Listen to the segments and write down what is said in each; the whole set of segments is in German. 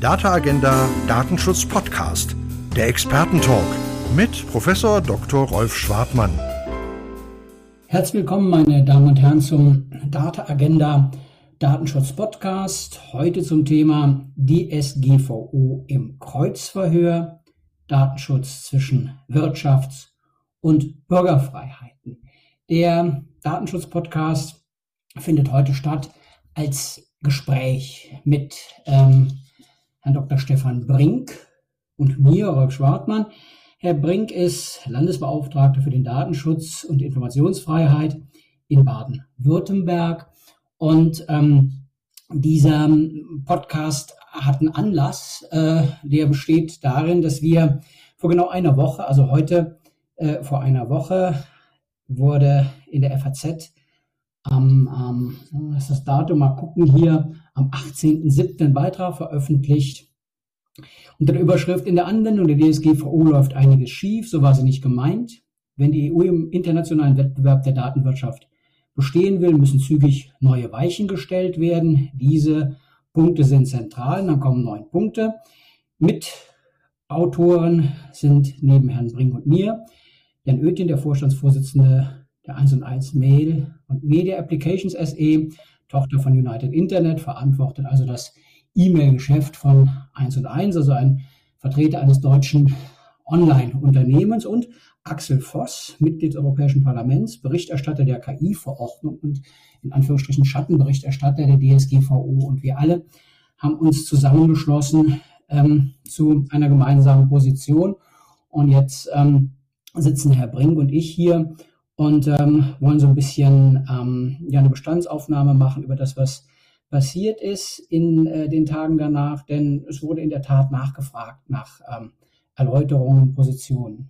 Data Agenda Datenschutz Podcast, der Expertentalk mit Professor Dr. Rolf Schwartmann. Herzlich willkommen, meine Damen und Herren, zum Data Agenda Datenschutz Podcast. Heute zum Thema DSGVO im Kreuzverhör, Datenschutz zwischen Wirtschafts- und Bürgerfreiheiten. Der Datenschutz Podcast findet heute statt als Gespräch mit ähm, Herrn Dr. Stefan Brink und mir, Rolf Schwartmann. Herr Brink ist Landesbeauftragter für den Datenschutz und Informationsfreiheit in Baden-Württemberg. Und ähm, dieser Podcast hat einen Anlass, äh, der besteht darin, dass wir vor genau einer Woche, also heute äh, vor einer Woche, wurde in der FAZ am, ähm, ist das Datum, mal gucken hier, am 18.07. ein Beitrag veröffentlicht. Unter der Überschrift in der Anwendung der DSGVO läuft einiges schief, so war sie nicht gemeint. Wenn die EU im internationalen Wettbewerb der Datenwirtschaft bestehen will, müssen zügig neue Weichen gestellt werden. Diese Punkte sind zentral. Dann kommen neun Punkte. Mitautoren sind neben Herrn Brink und mir Jan Oetjen, der Vorstandsvorsitzende der 1 und 1 Mail und Media Applications SE, Tochter von United Internet, verantwortet also das E-Mail-Geschäft von 1 und 1, also ein Vertreter eines deutschen Online-Unternehmens und Axel Voss, Mitglied des Europäischen Parlaments, Berichterstatter der KI-Verordnung und in Anführungsstrichen Schattenberichterstatter der DSGVO. Und wir alle haben uns zusammengeschlossen ähm, zu einer gemeinsamen Position. Und jetzt ähm, sitzen Herr Brink und ich hier und ähm, wollen so ein bisschen ähm, ja, eine Bestandsaufnahme machen über das, was passiert ist in äh, den Tagen danach, denn es wurde in der Tat nachgefragt nach ähm, Erläuterungen, Positionen.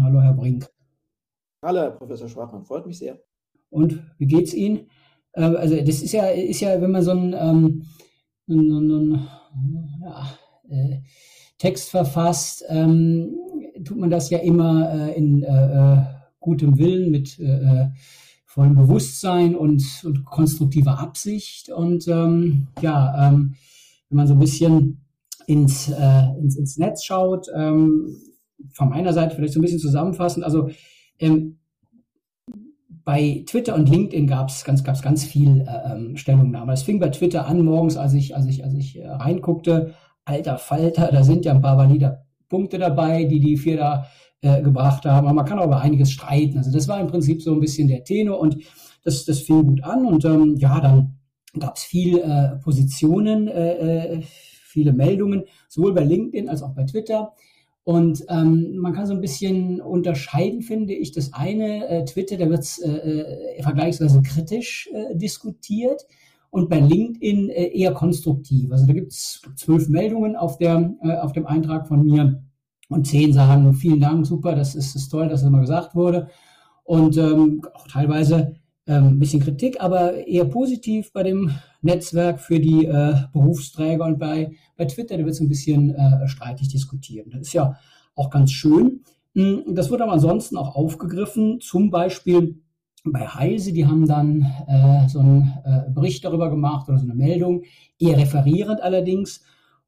Hallo, Herr Brink. Hallo, Herr Professor Schwartmann, freut mich sehr. Und wie geht's Ihnen? Äh, also das ist ja, ist ja, wenn man so einen, ähm, einen, einen ja, äh, Text verfasst, ähm, tut man das ja immer äh, in äh, äh, gutem Willen, mit äh, äh, vollem Bewusstsein und, und konstruktiver Absicht. Und ähm, ja, ähm, wenn man so ein bisschen ins, äh, ins, ins Netz schaut, ähm, von meiner Seite vielleicht so ein bisschen zusammenfassend, also ähm, bei Twitter und LinkedIn gab es ganz, gab's ganz viel äh, ähm, Stellungnahme. Es fing bei Twitter an morgens, als ich, als ich, als ich äh, reinguckte, alter Falter, da sind ja ein paar valide Punkte dabei, die die vier da äh, gebracht haben. Aber man kann auch über einiges streiten. Also das war im Prinzip so ein bisschen der Tenor und das, das fing gut an. Und ähm, ja, dann gab es viel äh, Positionen, äh, äh, viele Meldungen, sowohl bei LinkedIn als auch bei Twitter. Und ähm, man kann so ein bisschen unterscheiden, finde ich. Das eine, äh, Twitter, da wird äh, äh, vergleichsweise kritisch äh, diskutiert und bei LinkedIn eher konstruktiv. Also da gibt es zwölf Meldungen auf, der, auf dem Eintrag von mir und zehn sagen, vielen Dank, super, das ist, ist toll, dass das mal gesagt wurde. Und ähm, auch teilweise ähm, ein bisschen Kritik, aber eher positiv bei dem Netzwerk für die äh, Berufsträger und bei, bei Twitter, da wird es ein bisschen äh, streitig diskutiert. Das ist ja auch ganz schön. Hm, das wird aber ansonsten auch aufgegriffen, zum Beispiel bei Heise, die haben dann äh, so einen äh, Bericht darüber gemacht oder so eine Meldung, eher referierend allerdings,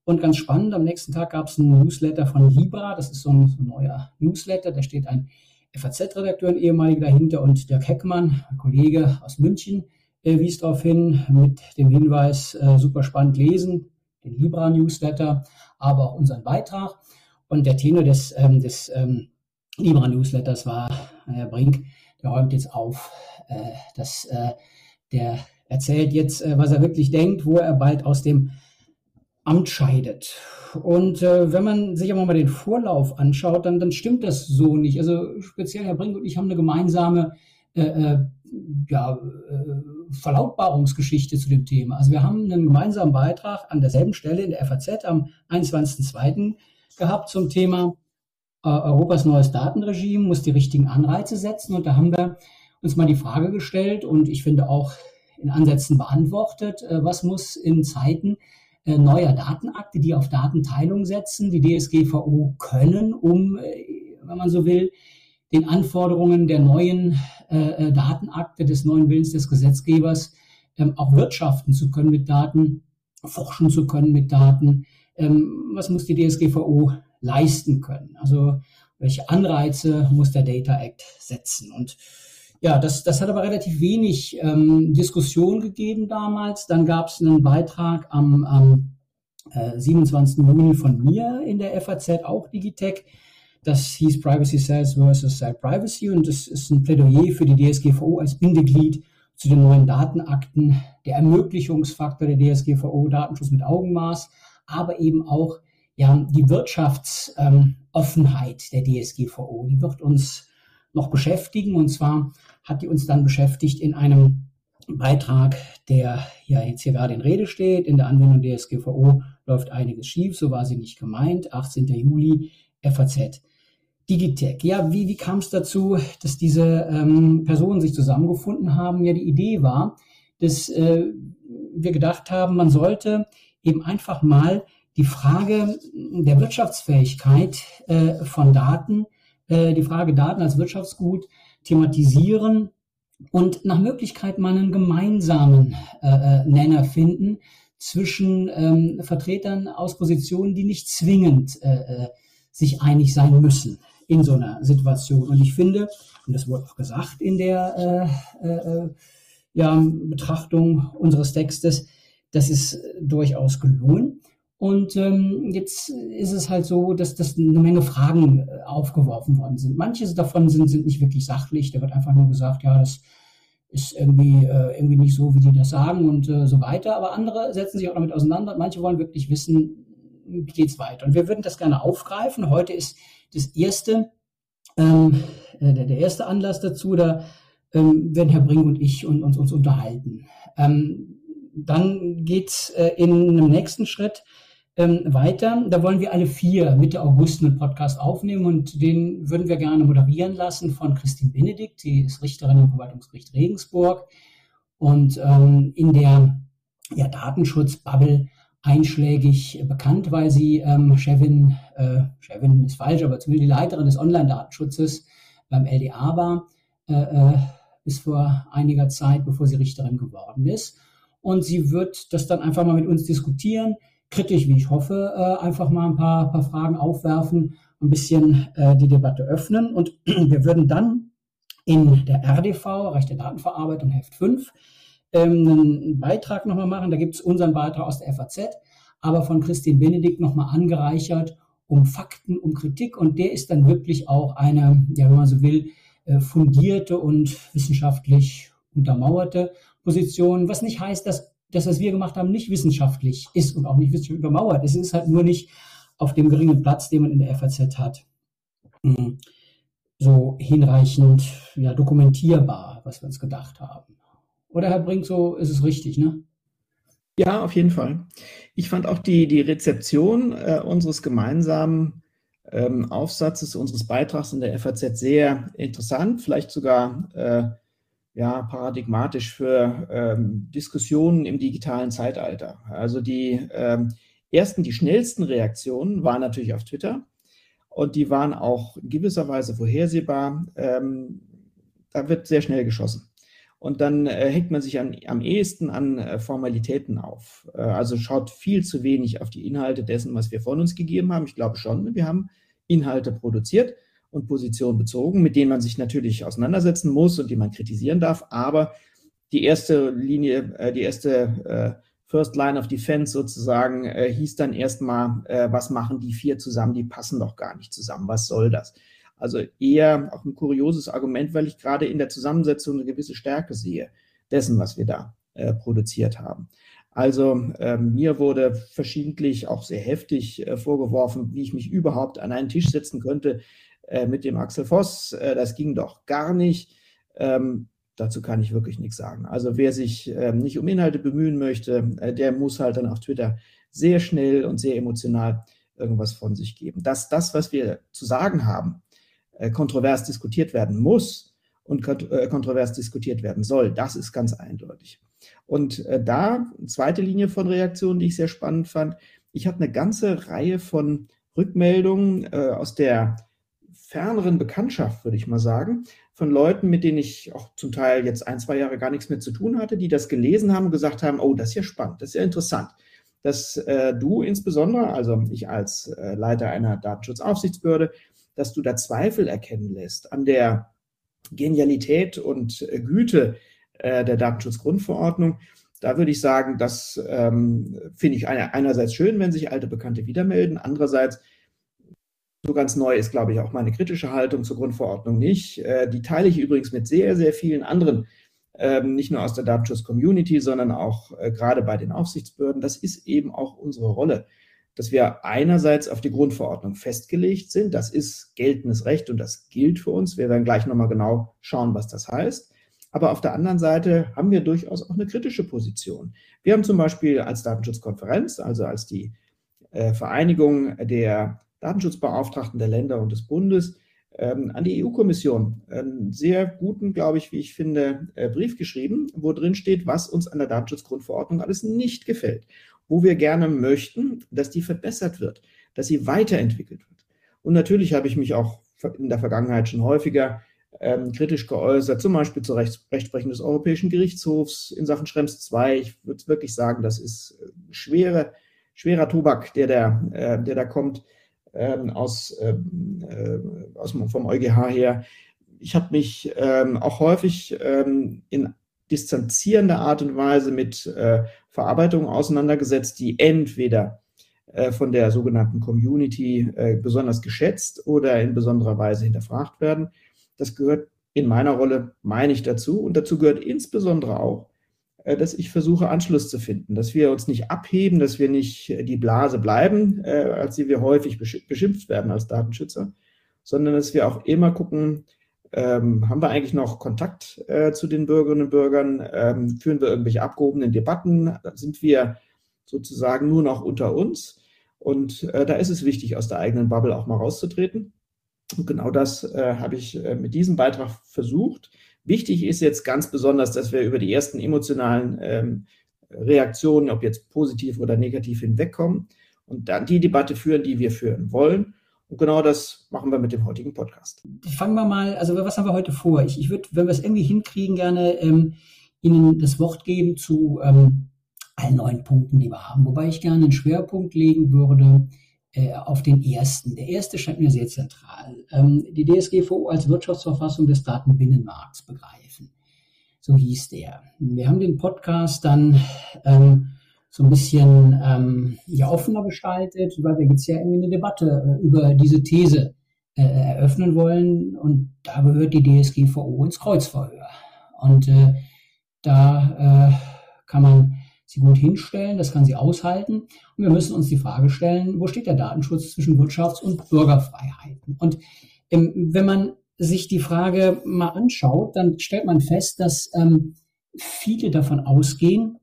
und ganz spannend, am nächsten Tag gab es einen Newsletter von Libra, das ist so ein, so ein neuer Newsletter, da steht ein FAZ-Redakteur, ein ehemaliger dahinter und Dirk Heckmann, ein Kollege aus München, äh, wies darauf hin mit dem Hinweis, äh, super spannend lesen, den Libra-Newsletter, aber auch unseren Beitrag. Und der Tenor des, ähm, des ähm, Libra-Newsletters war, Herr Brink, der räumt jetzt auf, äh, dass äh, der erzählt jetzt, äh, was er wirklich denkt, wo er bald aus dem Amt scheidet. Und äh, wenn man sich aber mal den Vorlauf anschaut, dann, dann stimmt das so nicht. Also speziell Herr Brink und ich haben eine gemeinsame äh, äh, ja, äh, Verlautbarungsgeschichte zu dem Thema. Also wir haben einen gemeinsamen Beitrag an derselben Stelle in der FAZ am 21.02. gehabt zum Thema äh, Europas neues Datenregime, muss die richtigen Anreize setzen. Und da haben wir uns mal die Frage gestellt und ich finde auch in Ansätzen beantwortet, äh, was muss in Zeiten neuer Datenakte, die auf Datenteilung setzen, die DSGVO können, um, äh, wenn man so will, den Anforderungen der neuen äh, äh, Datenakte, des neuen Willens des Gesetzgebers ähm, auch wirtschaften zu können mit Daten, forschen zu können mit Daten, ähm, was muss die DSGVO leisten können? Also welche Anreize muss der Data Act setzen? Und ja, das, das hat aber relativ wenig ähm, Diskussion gegeben damals. Dann gab es einen Beitrag am, am äh, 27. Juni von mir in der FAZ, auch Digitech. Das hieß Privacy Cells versus Cell Privacy und das ist ein Plädoyer für die DSGVO als Bindeglied zu den neuen Datenakten, der Ermöglichungsfaktor der DSGVO, Datenschutz mit Augenmaß, aber eben auch ja, die Wirtschaftsoffenheit ähm, der DSGVO. Die wird uns noch beschäftigen und zwar hat die uns dann beschäftigt in einem Beitrag, der ja jetzt hier gerade in Rede steht. In der Anwendung der DSGVO läuft einiges schief, so war sie nicht gemeint. 18. Juli, FAZ. Digitech. Ja, wie, wie kam es dazu, dass diese ähm, Personen sich zusammengefunden haben? Ja, die Idee war, dass äh, wir gedacht haben, man sollte eben einfach mal die Frage der Wirtschaftsfähigkeit äh, von Daten, äh, die Frage Daten als Wirtschaftsgut thematisieren und nach Möglichkeit mal einen gemeinsamen äh, äh, Nenner finden zwischen ähm, Vertretern aus Positionen, die nicht zwingend äh, äh, sich einig sein müssen in so einer Situation. Und ich finde, und das wurde auch gesagt in der äh, äh, ja, Betrachtung unseres Textes, das ist durchaus gelungen. Und ähm, jetzt ist es halt so, dass, dass eine Menge Fragen äh, aufgeworfen worden sind. Manche davon sind, sind nicht wirklich sachlich. Da wird einfach nur gesagt, ja, das ist irgendwie, äh, irgendwie nicht so, wie die das sagen und äh, so weiter. Aber andere setzen sich auch damit auseinander. Manche wollen wirklich wissen, wie geht's weiter. Und wir würden das gerne aufgreifen. Heute ist das erste, ähm, äh, der, der erste Anlass dazu. Da ähm, werden Herr Bring und ich und, uns, uns unterhalten. Ähm, dann geht's äh, in einem nächsten Schritt ähm, weiter. Da wollen wir alle vier Mitte August einen Podcast aufnehmen und den würden wir gerne moderieren lassen von Christine Benedikt. Die ist Richterin im Verwaltungsgericht Regensburg und ähm, in der ja, Datenschutzbubble einschlägig bekannt, weil sie ähm, Chefin, äh, Chefin ist falsch, aber zumindest die Leiterin des Online-Datenschutzes beim LDA war, äh, äh, bis vor einiger Zeit, bevor sie Richterin geworden ist. Und sie wird das dann einfach mal mit uns diskutieren kritisch, wie ich hoffe, äh, einfach mal ein paar, paar Fragen aufwerfen, ein bisschen äh, die Debatte öffnen. Und wir würden dann in der RDV, Recht der Datenverarbeitung, Heft 5, ähm, einen Beitrag nochmal machen. Da gibt es unseren Beitrag aus der FAZ, aber von Christine Benedikt nochmal angereichert um Fakten, um Kritik. Und der ist dann wirklich auch eine, ja, wenn man so will, äh, fundierte und wissenschaftlich untermauerte Position, was nicht heißt, dass das, was wir gemacht haben, nicht wissenschaftlich ist und auch nicht wissenschaftlich übermauert. Es ist halt nur nicht auf dem geringen Platz, den man in der FAZ hat, hm, so hinreichend ja, dokumentierbar, was wir uns gedacht haben. Oder Herr Brink, so ist es richtig, ne? Ja, auf jeden Fall. Ich fand auch die, die Rezeption äh, unseres gemeinsamen ähm, Aufsatzes, unseres Beitrags in der FAZ sehr interessant, vielleicht sogar äh, ja, paradigmatisch für ähm, Diskussionen im digitalen Zeitalter. Also die ähm, ersten, die schnellsten Reaktionen waren natürlich auf Twitter und die waren auch in gewisser Weise vorhersehbar. Ähm, da wird sehr schnell geschossen. Und dann äh, hängt man sich an, am ehesten an äh, Formalitäten auf. Äh, also schaut viel zu wenig auf die Inhalte dessen, was wir von uns gegeben haben. Ich glaube schon, wir haben Inhalte produziert und Position bezogen, mit denen man sich natürlich auseinandersetzen muss und die man kritisieren darf. Aber die erste Linie, äh, die erste äh, First Line of Defense sozusagen äh, hieß dann erstmal, äh, was machen die vier zusammen? Die passen doch gar nicht zusammen. Was soll das? Also eher auch ein kurioses Argument, weil ich gerade in der Zusammensetzung eine gewisse Stärke sehe dessen, was wir da äh, produziert haben. Also äh, mir wurde verschiedentlich auch sehr heftig äh, vorgeworfen, wie ich mich überhaupt an einen Tisch setzen könnte äh, mit dem Axel Voss. Äh, das ging doch gar nicht. Ähm, dazu kann ich wirklich nichts sagen. Also wer sich ähm, nicht um Inhalte bemühen möchte, äh, der muss halt dann auf Twitter sehr schnell und sehr emotional irgendwas von sich geben. Dass das, was wir zu sagen haben, äh, kontrovers diskutiert werden muss und kont äh, kontrovers diskutiert werden soll, das ist ganz eindeutig. Und äh, da, zweite Linie von Reaktionen, die ich sehr spannend fand, ich habe eine ganze Reihe von Rückmeldungen aus der ferneren Bekanntschaft, würde ich mal sagen, von Leuten, mit denen ich auch zum Teil jetzt ein, zwei Jahre gar nichts mehr zu tun hatte, die das gelesen haben und gesagt haben, oh, das ist ja spannend, das ist ja interessant. dass äh, du insbesondere, also ich als äh, Leiter einer Datenschutzaufsichtsbehörde, dass du da Zweifel erkennen lässt an der Genialität und äh, Güte äh, der Datenschutzgrundverordnung. Da würde ich sagen, das ähm, finde ich einerseits schön, wenn sich alte Bekannte wieder melden. Andererseits, so ganz neu ist, glaube ich, auch meine kritische Haltung zur Grundverordnung nicht. Äh, die teile ich übrigens mit sehr, sehr vielen anderen, ähm, nicht nur aus der Datenschutz-Community, sondern auch äh, gerade bei den Aufsichtsbehörden. Das ist eben auch unsere Rolle dass wir einerseits auf die Grundverordnung festgelegt sind. Das ist geltendes Recht und das gilt für uns. Wir werden gleich nochmal genau schauen, was das heißt. Aber auf der anderen Seite haben wir durchaus auch eine kritische Position. Wir haben zum Beispiel als Datenschutzkonferenz, also als die äh, Vereinigung der Datenschutzbeauftragten der Länder und des Bundes, ähm, an die EU-Kommission einen sehr guten, glaube ich, wie ich finde, äh, Brief geschrieben, wo drin steht, was uns an der Datenschutzgrundverordnung alles nicht gefällt wo wir gerne möchten, dass die verbessert wird, dass sie weiterentwickelt wird. Und natürlich habe ich mich auch in der Vergangenheit schon häufiger ähm, kritisch geäußert, zum Beispiel zur Rechts Rechtsprechung des Europäischen Gerichtshofs in Sachen Schrems II. Ich würde wirklich sagen, das ist äh, schwere, schwerer Tobak, der da, äh, der da kommt aus, ähm, äh, aus, vom EuGH her. Ich habe mich ähm, auch häufig ähm, in distanzierender Art und Weise mit äh, Verarbeitungen auseinandergesetzt, die entweder äh, von der sogenannten Community besonders geschätzt oder in besonderer Weise hinterfragt werden. Das gehört in meiner Rolle, meine ich, dazu. Und dazu gehört insbesondere auch, dass ich versuche, Anschluss zu finden, dass wir uns nicht abheben, dass wir nicht äh, die Blase bleiben, äh, als die wir häufig beschimpft werden als Datenschützer, sondern dass wir auch immer gucken, ähm, haben wir eigentlich noch Kontakt äh, zu den Bürgerinnen und Bürgern? Ähm, führen wir irgendwelche abgehobenen Debatten? Sind wir sozusagen nur noch unter uns? Und äh, da ist es wichtig, aus der eigenen Bubble auch mal rauszutreten. Und genau das äh, habe ich äh, mit diesem Beitrag versucht. Wichtig ist jetzt ganz besonders, dass wir über die ersten emotionalen ähm, Reaktionen, ob jetzt positiv oder negativ, hinwegkommen und dann die Debatte führen, die wir führen wollen und genau das machen wir mit dem heutigen Podcast. Fangen wir mal, also was haben wir heute vor? Ich, ich würde, wenn wir es irgendwie hinkriegen, gerne ähm, Ihnen das Wort geben zu ähm, allen neun Punkten, die wir haben. Wobei ich gerne einen Schwerpunkt legen würde auf den ersten. Der erste scheint mir sehr zentral. Ähm, die DSGVO als Wirtschaftsverfassung des Datenbinnenmarkts begreifen. So hieß der. Wir haben den Podcast dann ähm, so ein bisschen ähm, ja, offener gestaltet, weil wir jetzt ja irgendwie eine Debatte äh, über diese These äh, eröffnen wollen. Und da gehört die DSGVO ins Kreuzverhör. Und äh, da äh, kann man sie gut hinstellen, das kann sie aushalten. Und wir müssen uns die Frage stellen, wo steht der Datenschutz zwischen Wirtschafts- und Bürgerfreiheiten? Und ähm, wenn man sich die Frage mal anschaut, dann stellt man fest, dass ähm, viele davon ausgehen,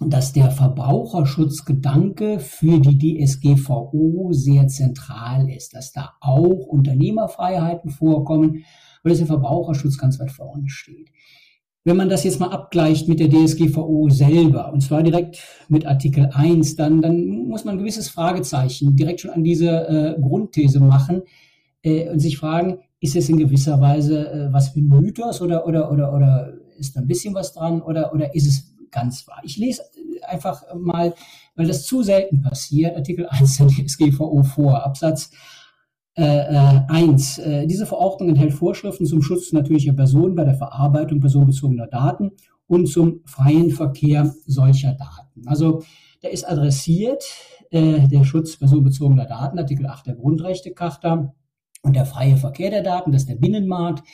dass der Verbraucherschutzgedanke für die DSGVO sehr zentral ist, dass da auch Unternehmerfreiheiten vorkommen und dass der Verbraucherschutz ganz weit vorne steht. Wenn man das jetzt mal abgleicht mit der DSGVO selber, und zwar direkt mit Artikel 1, dann, dann muss man ein gewisses Fragezeichen direkt schon an diese äh, Grundthese machen äh, und sich fragen, ist es in gewisser Weise äh, was wie Mythos oder, oder, oder, oder ist da ein bisschen was dran oder, oder ist es ganz wahr. Ich lese einfach mal, weil das zu selten passiert, Artikel 1 der DSGVO vor, Absatz äh, 1. Äh, diese Verordnung enthält Vorschriften zum Schutz natürlicher Personen bei der Verarbeitung personenbezogener Daten und zum freien Verkehr solcher Daten. Also da ist adressiert äh, der Schutz personenbezogener Daten, Artikel 8 der Grundrechtecharta und der freie Verkehr der Daten, das ist der Binnenmarkt.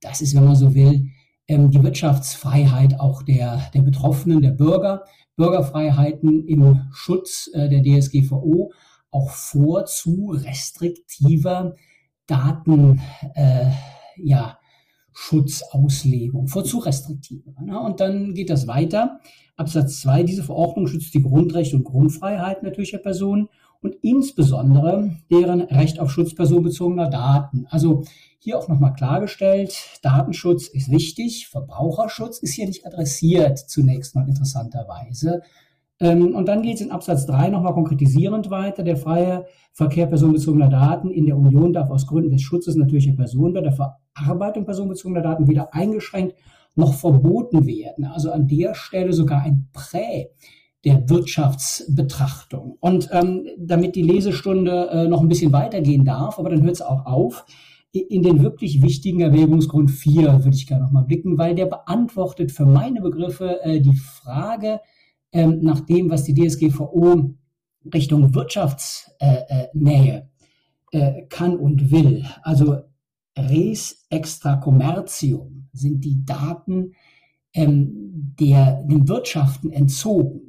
Das ist, wenn man so will, ähm, die Wirtschaftsfreiheit auch der, der Betroffenen, der Bürger, Bürgerfreiheiten im Schutz äh, der DSGVO auch vor zu restriktiver Daten, äh, ja, Schutzauslegung, vor zu restriktiver. Ne? Und dann geht das weiter. Absatz 2, diese Verordnung schützt die Grundrechte und Grundfreiheiten natürlicher Personen und insbesondere deren Recht auf Schutz personenbezogener Daten. Also hier auch nochmal klargestellt, Datenschutz ist wichtig, Verbraucherschutz ist hier nicht adressiert, zunächst mal interessanterweise. Ähm, und dann geht es in Absatz 3 nochmal konkretisierend weiter. Der freie Verkehr personenbezogener Daten in der Union darf aus Gründen des Schutzes natürlicher Personen bei der Verarbeitung personenbezogener Daten weder eingeschränkt noch verboten werden. Also an der Stelle sogar ein Prä der Wirtschaftsbetrachtung. Und ähm, damit die Lesestunde äh, noch ein bisschen weitergehen darf, aber dann hört es auch auf, in den wirklich wichtigen Erwägungsgrund 4 würde ich gerne noch mal blicken, weil der beantwortet für meine Begriffe äh, die Frage ähm, nach dem, was die DSGVO Richtung Wirtschaftsnähe äh, äh, kann und will. Also res extra commercium sind die Daten ähm, der, den Wirtschaften entzogen.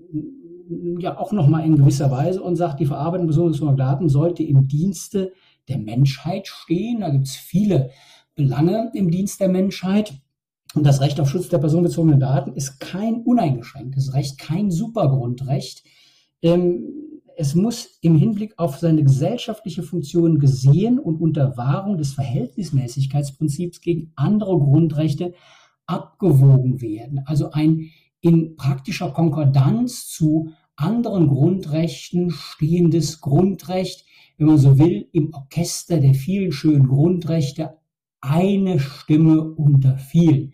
Ja, auch nochmal in gewisser Weise und sagt, die Verarbeitung besonderer Daten sollte im Dienste der Menschheit stehen. Da gibt es viele Belange im Dienst der Menschheit. Und das Recht auf Schutz der personenbezogenen Daten ist kein uneingeschränktes Recht, kein Supergrundrecht. Ähm, es muss im Hinblick auf seine gesellschaftliche Funktion gesehen und unter Wahrung des Verhältnismäßigkeitsprinzips gegen andere Grundrechte abgewogen werden. Also ein in praktischer Konkordanz zu anderen Grundrechten stehendes Grundrecht, wenn man so will, im Orchester der vielen schönen Grundrechte eine Stimme unter vielen.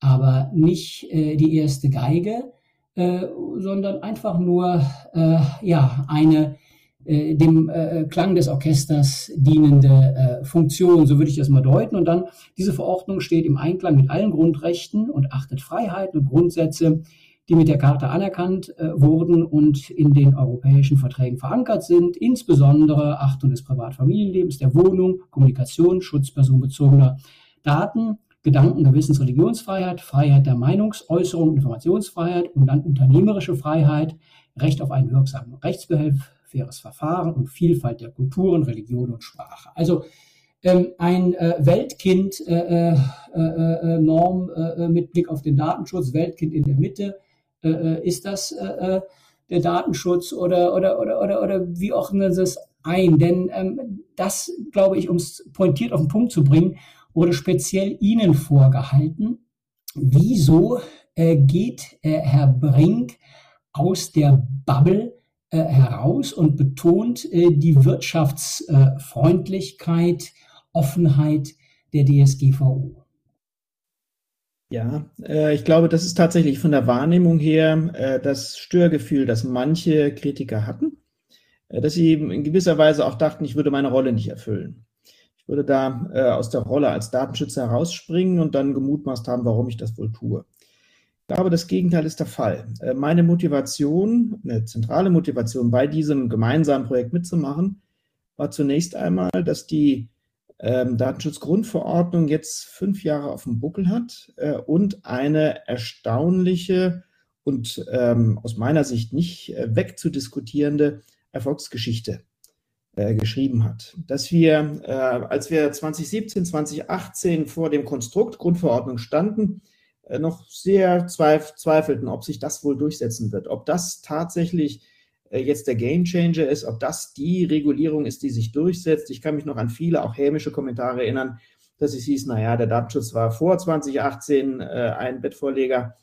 Aber nicht äh, die erste Geige, äh, sondern einfach nur äh, ja, eine äh, dem äh, Klang des Orchesters dienende äh, Funktion, so würde ich das mal deuten. Und dann, diese Verordnung steht im Einklang mit allen Grundrechten und achtet Freiheiten und Grundsätze, die mit der Charta anerkannt äh, wurden und in den europäischen Verträgen verankert sind, insbesondere Achtung des Privatfamilienlebens, der Wohnung, Kommunikation, Schutz personenbezogener Daten, Gedanken, Gewissens, Religionsfreiheit, Freiheit der Meinungsäußerung, Informationsfreiheit und dann unternehmerische Freiheit, Recht auf einen wirksamen Rechtsbehelf, faires Verfahren und Vielfalt der Kulturen, Religion und Sprache. Also ähm, ein äh, Weltkind äh, äh, äh, äh äh, mit Blick auf den Datenschutz, Weltkind in der Mitte, ist das der Datenschutz oder, oder, oder, oder, oder wie ordnen Sie es ein? Denn ähm, das, glaube ich, um es pointiert auf den Punkt zu bringen, wurde speziell Ihnen vorgehalten. Wieso geht Herr Brink aus der Bubble äh, heraus und betont äh, die Wirtschaftsfreundlichkeit, Offenheit der DSGVO. Ja, äh, ich glaube, das ist tatsächlich von der Wahrnehmung her das Störgefühl, das manche Kritiker hatten, dass sie in gewisser Weise auch dachten, ich würde meine Rolle nicht erfüllen. Ich würde da aus der Rolle als Datenschützer herausspringen und dann gemutmaßt haben, warum ich das wohl tue. Ich glaube, das Gegenteil ist der Fall. Äh, meine Motivation, eine zentrale Motivation bei diesem gemeinsamen Projekt mitzumachen, war zunächst einmal, dass die ähm, Datenschutzgrundverordnung jetzt fünf Jahre auf dem Buckel hat äh, und eine erstaunliche und ähm, aus meiner Sicht nicht äh, wegzudiskutierende Erfolgsgeschichte äh, geschrieben hat. Dass wir, äh, als wir 2017, 2018 vor dem Konstrukt Grundverordnung standen, äh, noch sehr zweif zweifelten, ob sich das wohl durchsetzen wird, ob das tatsächlich jetzt der Gamechanger ist, ob das die Regulierung ist, die sich durchsetzt. Ich kann mich noch an viele, auch hämische Kommentare erinnern, dass es hieß, naja, der Datenschutz war vor 2018 äh, ein Bettvorleger,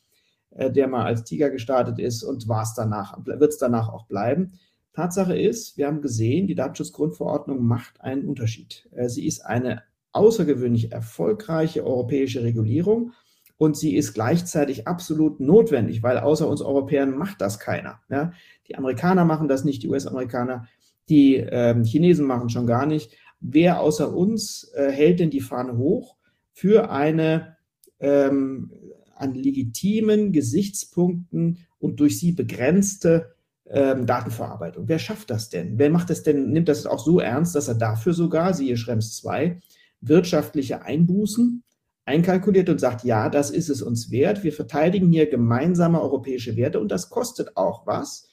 äh, der mal als Tiger gestartet ist und war es danach, wird es danach auch bleiben. Tatsache ist, wir haben gesehen, die Datenschutzgrundverordnung macht einen Unterschied. Äh, sie ist eine außergewöhnlich erfolgreiche europäische Regulierung und sie ist gleichzeitig absolut notwendig, weil außer uns Europäern macht das keiner. Ja? Die Amerikaner machen das nicht, die US-Amerikaner, die ähm, Chinesen machen schon gar nicht. Wer außer uns äh, hält denn die Fahne hoch für eine ähm, an legitimen Gesichtspunkten und durch sie begrenzte ähm, Datenverarbeitung? Wer schafft das denn? Wer macht das denn, nimmt das auch so ernst, dass er dafür sogar, siehe Schrems 2, wirtschaftliche Einbußen einkalkuliert und sagt, ja, das ist es uns wert. Wir verteidigen hier gemeinsame europäische Werte und das kostet auch was.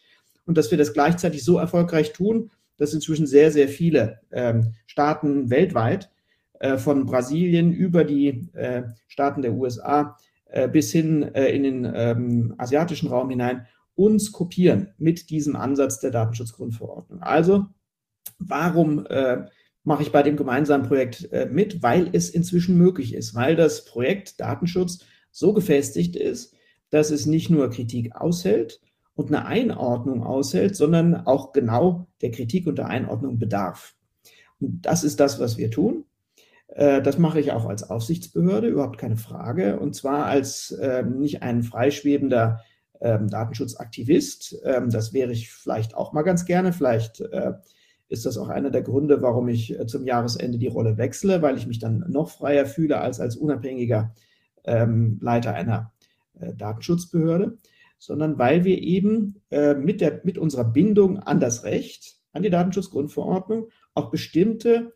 Und dass wir das gleichzeitig so erfolgreich tun, dass inzwischen sehr, sehr viele ähm, Staaten weltweit, äh, von Brasilien über die äh, Staaten der USA äh, bis hin äh, in den ähm, asiatischen Raum hinein, uns kopieren mit diesem Ansatz der Datenschutzgrundverordnung. Also, warum äh, mache ich bei dem gemeinsamen Projekt äh, mit, weil es inzwischen möglich ist, weil das Projekt Datenschutz so gefestigt ist, dass es nicht nur Kritik aushält und eine Einordnung aushält, sondern auch genau der Kritik und der Einordnung bedarf. Und das ist das, was wir tun. Äh, das mache ich auch als Aufsichtsbehörde, überhaupt keine Frage. Und zwar als äh, nicht ein freischwebender ähm, Datenschutzaktivist. Ähm, das wäre ich vielleicht auch mal ganz gerne. Vielleicht äh, ist das auch einer der Gründe, warum ich äh, zum Jahresende die Rolle wechsle, weil ich mich dann noch freier fühle als als unabhängiger ähm, Leiter einer äh, Datenschutzbehörde, sondern weil wir eben äh, mit, der, mit unserer Bindung an das Recht, an die Datenschutzgrundverordnung, auch bestimmte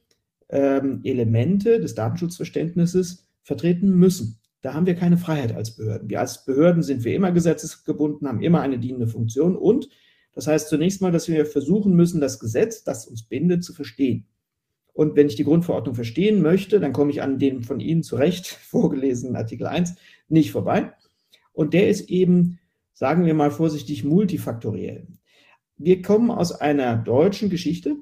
ähm, Elemente des Datenschutzverständnisses vertreten müssen. Da haben wir keine Freiheit als Behörden. Wir als Behörden sind wir immer gesetzesgebunden, haben immer eine dienende Funktion und das heißt zunächst mal, dass wir versuchen müssen, das Gesetz, das uns bindet, zu verstehen. Und wenn ich die Grundverordnung verstehen möchte, dann komme ich an dem von Ihnen zu Recht vorgelesenen Artikel 1 nicht vorbei. Und der ist eben, sagen wir mal vorsichtig, multifaktoriell. Wir kommen aus einer deutschen Geschichte,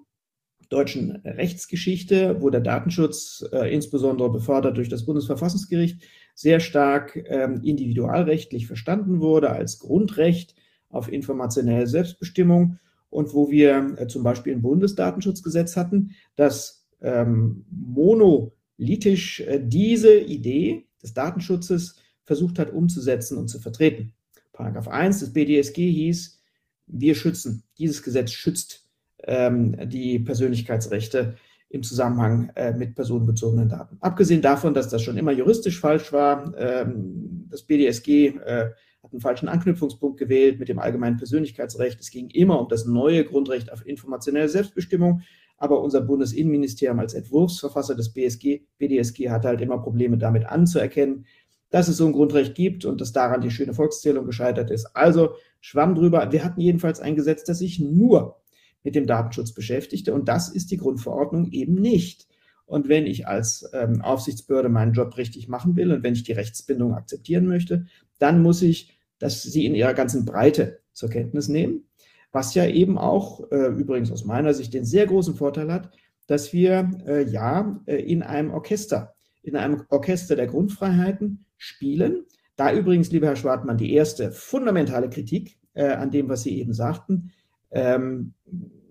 deutschen Rechtsgeschichte, wo der Datenschutz äh, insbesondere befördert durch das Bundesverfassungsgericht sehr stark ähm, individualrechtlich verstanden wurde als Grundrecht auf informationelle Selbstbestimmung und wo wir äh, zum Beispiel ein Bundesdatenschutzgesetz hatten, das ähm, monolithisch äh, diese Idee des Datenschutzes versucht hat umzusetzen und zu vertreten. Paragraph 1 des BDSG hieß, wir schützen, dieses Gesetz schützt ähm, die Persönlichkeitsrechte im Zusammenhang äh, mit personenbezogenen Daten. Abgesehen davon, dass das schon immer juristisch falsch war, ähm, das BDSG äh, hat einen falschen Anknüpfungspunkt gewählt mit dem allgemeinen Persönlichkeitsrecht. Es ging immer um das neue Grundrecht auf informationelle Selbstbestimmung. Aber unser Bundesinnenministerium als Entwurfsverfasser des BSG, BDSG hat halt immer Probleme damit anzuerkennen, dass es so ein Grundrecht gibt und dass daran die schöne Volkszählung gescheitert ist. Also schwamm drüber. Wir hatten jedenfalls ein Gesetz, das sich nur mit dem Datenschutz beschäftigte und das ist die Grundverordnung eben nicht. Und wenn ich als ähm, Aufsichtsbehörde meinen Job richtig machen will und wenn ich die Rechtsbindung akzeptieren möchte, dann muss ich das sie in ihrer ganzen Breite zur Kenntnis nehmen. Was ja eben auch äh, übrigens aus meiner Sicht den sehr großen Vorteil hat, dass wir äh, ja äh, in einem Orchester, in einem Orchester der Grundfreiheiten spielen. Da übrigens, lieber Herr Schwartmann, die erste fundamentale Kritik äh, an dem, was Sie eben sagten, ähm,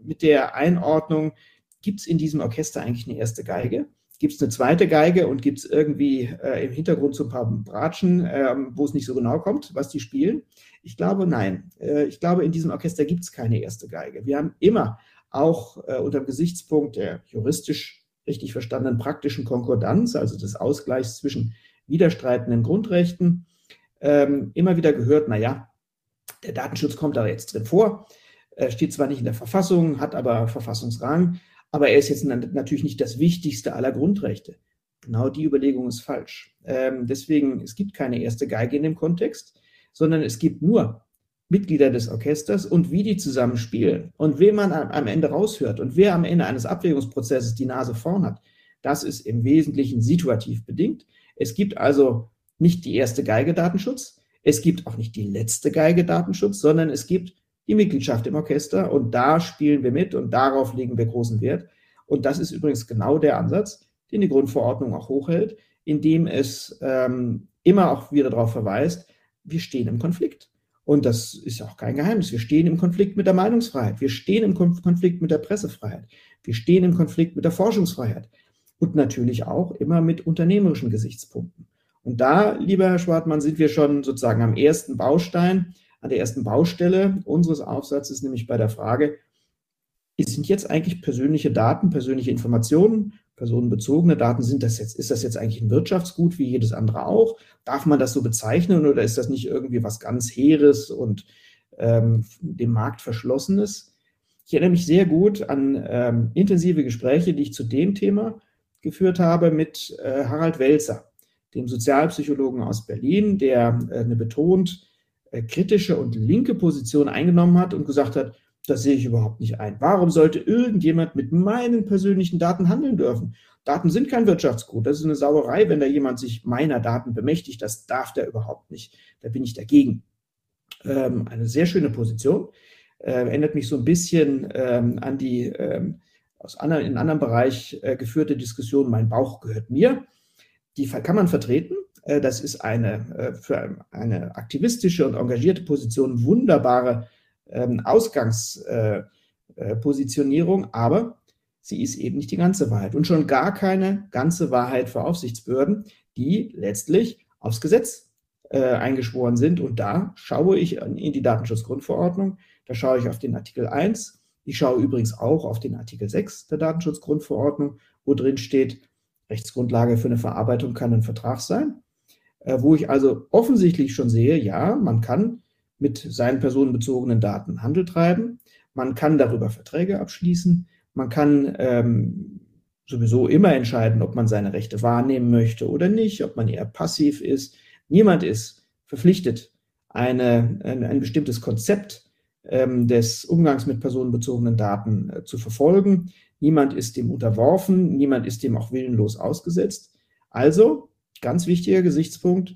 mit der Einordnung, gibt es in diesem Orchester eigentlich eine erste Geige? Gibt es eine zweite Geige und gibt es irgendwie äh, im Hintergrund so ein paar Bratschen, äh, wo es nicht so genau kommt, was die spielen? Ich glaube, nein. Äh, ich glaube, in diesem Orchester gibt es keine erste Geige. Wir haben immer auch äh, unter dem Gesichtspunkt der juristisch richtig verstandenen praktischen Konkordanz, also des Ausgleichs zwischen widerstreitenden Grundrechten, ähm, immer wieder gehört, naja, der Datenschutz kommt da jetzt drin vor, steht zwar nicht in der Verfassung, hat aber Verfassungsrang, aber er ist jetzt natürlich nicht das wichtigste aller Grundrechte. Genau die Überlegung ist falsch. Ähm, deswegen, es gibt keine erste Geige in dem Kontext, sondern es gibt nur Mitglieder des Orchesters und wie die zusammen spielen und wen man am Ende raushört und wer am Ende eines Abwägungsprozesses die Nase vorn hat, das ist im Wesentlichen situativ bedingt. Es gibt also nicht die erste Geige Datenschutz, es gibt auch nicht die letzte Geige Datenschutz, sondern es gibt die Mitgliedschaft im Orchester und da spielen wir mit und darauf legen wir großen Wert. Und das ist übrigens genau der Ansatz, den die Grundverordnung auch hochhält, indem es ähm, immer auch wieder darauf verweist, wir stehen im Konflikt. Und das ist auch kein Geheimnis. Wir stehen im Konflikt mit der Meinungsfreiheit. Wir stehen im Konflikt mit der Pressefreiheit. Wir stehen im Konflikt mit der Forschungsfreiheit. Und natürlich auch immer mit unternehmerischen Gesichtspunkten. Und da, lieber Herr Schwartmann, sind wir schon sozusagen am ersten Baustein, an der ersten Baustelle unseres Aufsatzes, nämlich bei der Frage, sind jetzt eigentlich persönliche Daten, persönliche Informationen, personenbezogene Daten, sind das jetzt, ist das jetzt eigentlich ein Wirtschaftsgut wie jedes andere auch? Darf man das so bezeichnen oder ist das nicht irgendwie was ganz Heeres und ähm, dem Markt verschlossenes? Ich erinnere mich sehr gut an ähm, intensive Gespräche, die ich zu dem Thema geführt habe mit äh, Harald Welzer, dem Sozialpsychologen aus Berlin, der äh, eine betont kritische und linke Position eingenommen hat und gesagt hat, das sehe ich überhaupt nicht ein. Warum sollte irgendjemand mit meinen persönlichen Daten handeln dürfen? Daten sind kein Wirtschaftsgut. Das ist eine Sauerei, wenn da jemand sich meiner Daten bemächtigt. Das darf der überhaupt nicht. Da bin ich dagegen. Ähm, eine sehr schöne Position. Äh, erinnert mich so ein bisschen ähm, an die ähm, aus anderen, in anderen Bereich äh, geführte Diskussion, mein Bauch gehört mir. Die kann man vertreten. Äh, das ist eine äh, für eine aktivistische und engagierte Position wunderbare ähm, Ausgangspositionierung, äh, aber sie ist eben nicht die ganze Wahrheit und schon gar keine ganze Wahrheit für Aufsichtsbehörden, die letztlich aufs Gesetz eingeschworen sind. Und da schaue ich in die Datenschutzgrundverordnung, da schaue ich auf den Artikel 1. Ich schaue übrigens auch auf den Artikel 6 der Datenschutzgrundverordnung, wo drin steht, Rechtsgrundlage für eine Verarbeitung kann ein Vertrag sein, wo ich also offensichtlich schon sehe, ja, man kann mit seinen personenbezogenen Daten Handel treiben, man kann darüber Verträge abschließen, man kann ähm, sowieso immer entscheiden, ob man seine Rechte wahrnehmen möchte oder nicht, ob man eher passiv ist. Niemand ist verpflichtet, eine, ein, ein bestimmtes Konzept ähm, des Umgangs mit personenbezogenen Daten äh, zu verfolgen. Niemand ist dem unterworfen, niemand ist dem auch willenlos ausgesetzt. Also, ganz wichtiger Gesichtspunkt,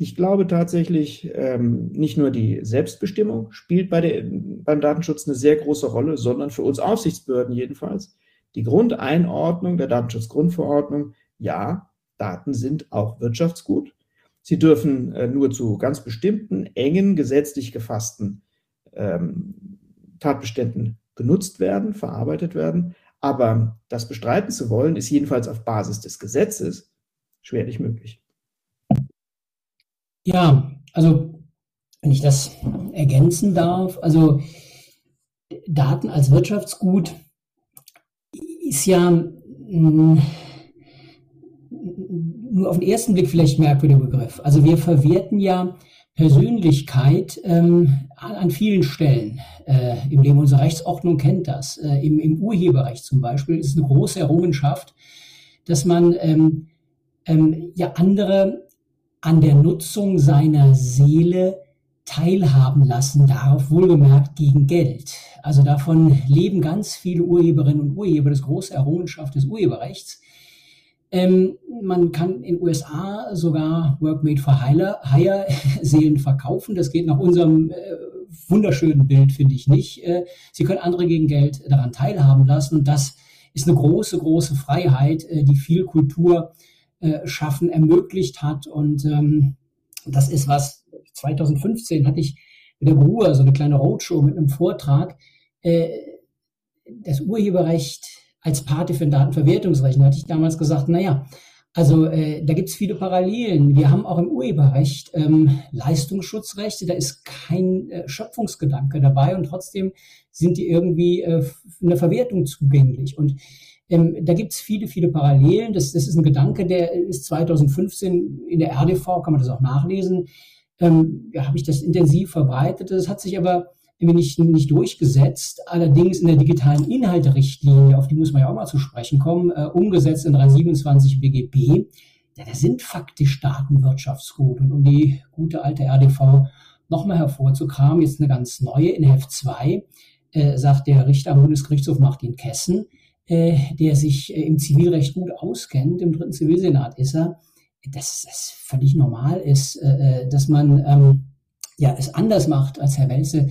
ich glaube tatsächlich, ähm, nicht nur die Selbstbestimmung spielt bei der, beim Datenschutz eine sehr große Rolle, sondern für uns Aufsichtsbehörden jedenfalls die Grundeinordnung der Datenschutzgrundverordnung, ja, Daten sind auch Wirtschaftsgut. Sie dürfen äh, nur zu ganz bestimmten, engen, gesetzlich gefassten ähm, Tatbeständen genutzt werden, verarbeitet werden. Aber das bestreiten zu wollen, ist jedenfalls auf Basis des Gesetzes schwerlich möglich. Ja, also wenn ich das ergänzen darf, also Daten als Wirtschaftsgut ist ja nur auf den ersten Blick vielleicht merkwürdiger Begriff. Also wir verwerten ja Persönlichkeit ähm, an, an, vielen Stellen äh, im Leben. Unsere Rechtsordnung kennt das. Äh, im, Im Urheberrecht zum Beispiel ist eine große Errungenschaft, dass man ähm, ähm, ja andere an der Nutzung seiner Seele teilhaben lassen darf, wohlgemerkt gegen Geld. Also davon leben ganz viele Urheberinnen und Urheber, das große Errungenschaft des Urheberrechts. Ähm, man kann in USA sogar Work Made for Hire Seelen verkaufen. Das geht nach unserem äh, wunderschönen Bild, finde ich nicht. Äh, Sie können andere gegen Geld daran teilhaben lassen. Und das ist eine große, große Freiheit, äh, die viel Kultur äh, schaffen ermöglicht hat. Und ähm, das ist was, 2015 hatte ich mit der Ruhe so eine kleine Roadshow mit einem Vortrag. Äh, das Urheberrecht als Pate für ein Datenverwertungsrecht. Da hatte ich damals gesagt, naja, also äh, da gibt es viele Parallelen. Wir haben auch im Urheberrecht ähm, Leistungsschutzrechte, da ist kein äh, Schöpfungsgedanke dabei und trotzdem sind die irgendwie äh, eine Verwertung zugänglich. Und ähm, da gibt es viele, viele Parallelen. Das, das ist ein Gedanke, der ist 2015 in der RDV, kann man das auch nachlesen, ähm, ja, habe ich das intensiv verbreitet. Das hat sich aber nicht, nicht durchgesetzt. Allerdings in der digitalen Inhalterichtlinie, auf die muss man ja auch mal zu sprechen kommen, äh, umgesetzt in 327 BGB, ja, da sind faktisch Datenwirtschaftsgut. Und um die gute alte RDV nochmal hervorzukramen, jetzt eine ganz neue in Heft 2, äh, sagt der Richter am Bundesgerichtshof Martin Kessen, äh, der sich äh, im Zivilrecht gut auskennt, im dritten Zivilsenat ist er, dass es völlig normal ist, äh, dass man ähm, ja, es anders macht als Herr Welze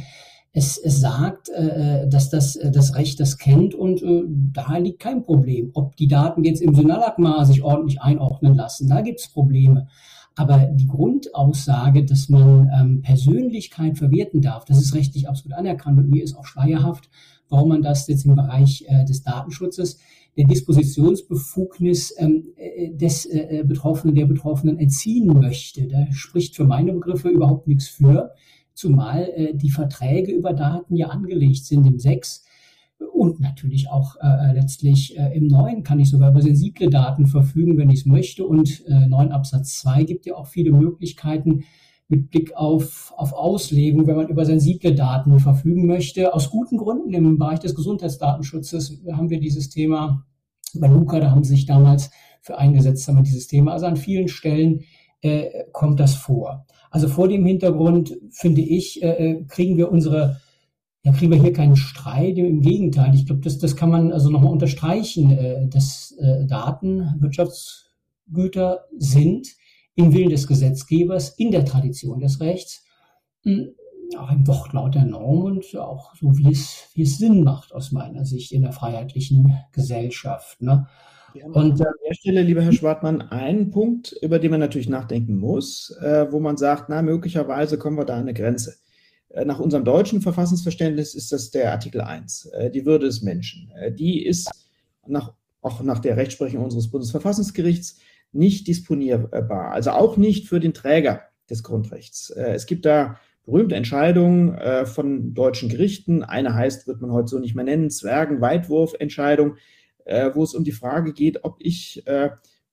es, es sagt, dass das, das Recht das kennt und da liegt kein Problem. Ob die Daten jetzt im Synalagma sich ordentlich einordnen lassen, da gibt es Probleme. Aber die Grundaussage, dass man ähm, Persönlichkeit verwerten darf, das ist rechtlich absolut anerkannt und mir ist auch schleierhaft, warum man das jetzt im Bereich äh, des Datenschutzes der Dispositionsbefugnis ähm, äh, des äh, Betroffenen, der Betroffenen entziehen möchte. Da spricht für meine Begriffe überhaupt nichts für zumal äh, die Verträge über Daten ja angelegt sind im 6 und natürlich auch äh, letztlich äh, im 9 kann ich sogar über sensible Daten verfügen, wenn ich es möchte. Und äh, 9 Absatz 2 gibt ja auch viele Möglichkeiten mit Blick auf, auf Auslegung, wenn man über sensible Daten verfügen möchte. Aus guten Gründen im Bereich des Gesundheitsdatenschutzes haben wir dieses Thema, bei Luca, da haben sie sich damals für eingesetzt, haben wir dieses Thema. Also an vielen Stellen äh, kommt das vor. Also vor dem Hintergrund, finde ich, äh, äh, kriegen wir unsere, ja, kriegen wir hier keinen Streit. Im Gegenteil, ich glaube, das, das kann man also nochmal unterstreichen, äh, dass äh, Daten Wirtschaftsgüter sind im Willen des Gesetzgebers, in der Tradition des Rechts, hm, auch im Wortlaut der Norm und auch so, wie es, wie es Sinn macht aus meiner Sicht in der freiheitlichen Gesellschaft. Ne? Und an der Stelle, lieber Herr Schwartmann, einen Punkt, über den man natürlich nachdenken muss, äh, wo man sagt, na, möglicherweise kommen wir da an eine Grenze. Äh, nach unserem deutschen Verfassungsverständnis ist das der Artikel 1, äh, die Würde des Menschen. Äh, die ist nach, auch nach der Rechtsprechung unseres Bundesverfassungsgerichts nicht disponierbar, also auch nicht für den Träger des Grundrechts. Es gibt da berühmte Entscheidungen von deutschen Gerichten. Eine heißt, wird man heute so nicht mehr nennen, Zwergen-Weitwurf-Entscheidung, wo es um die Frage geht, ob ich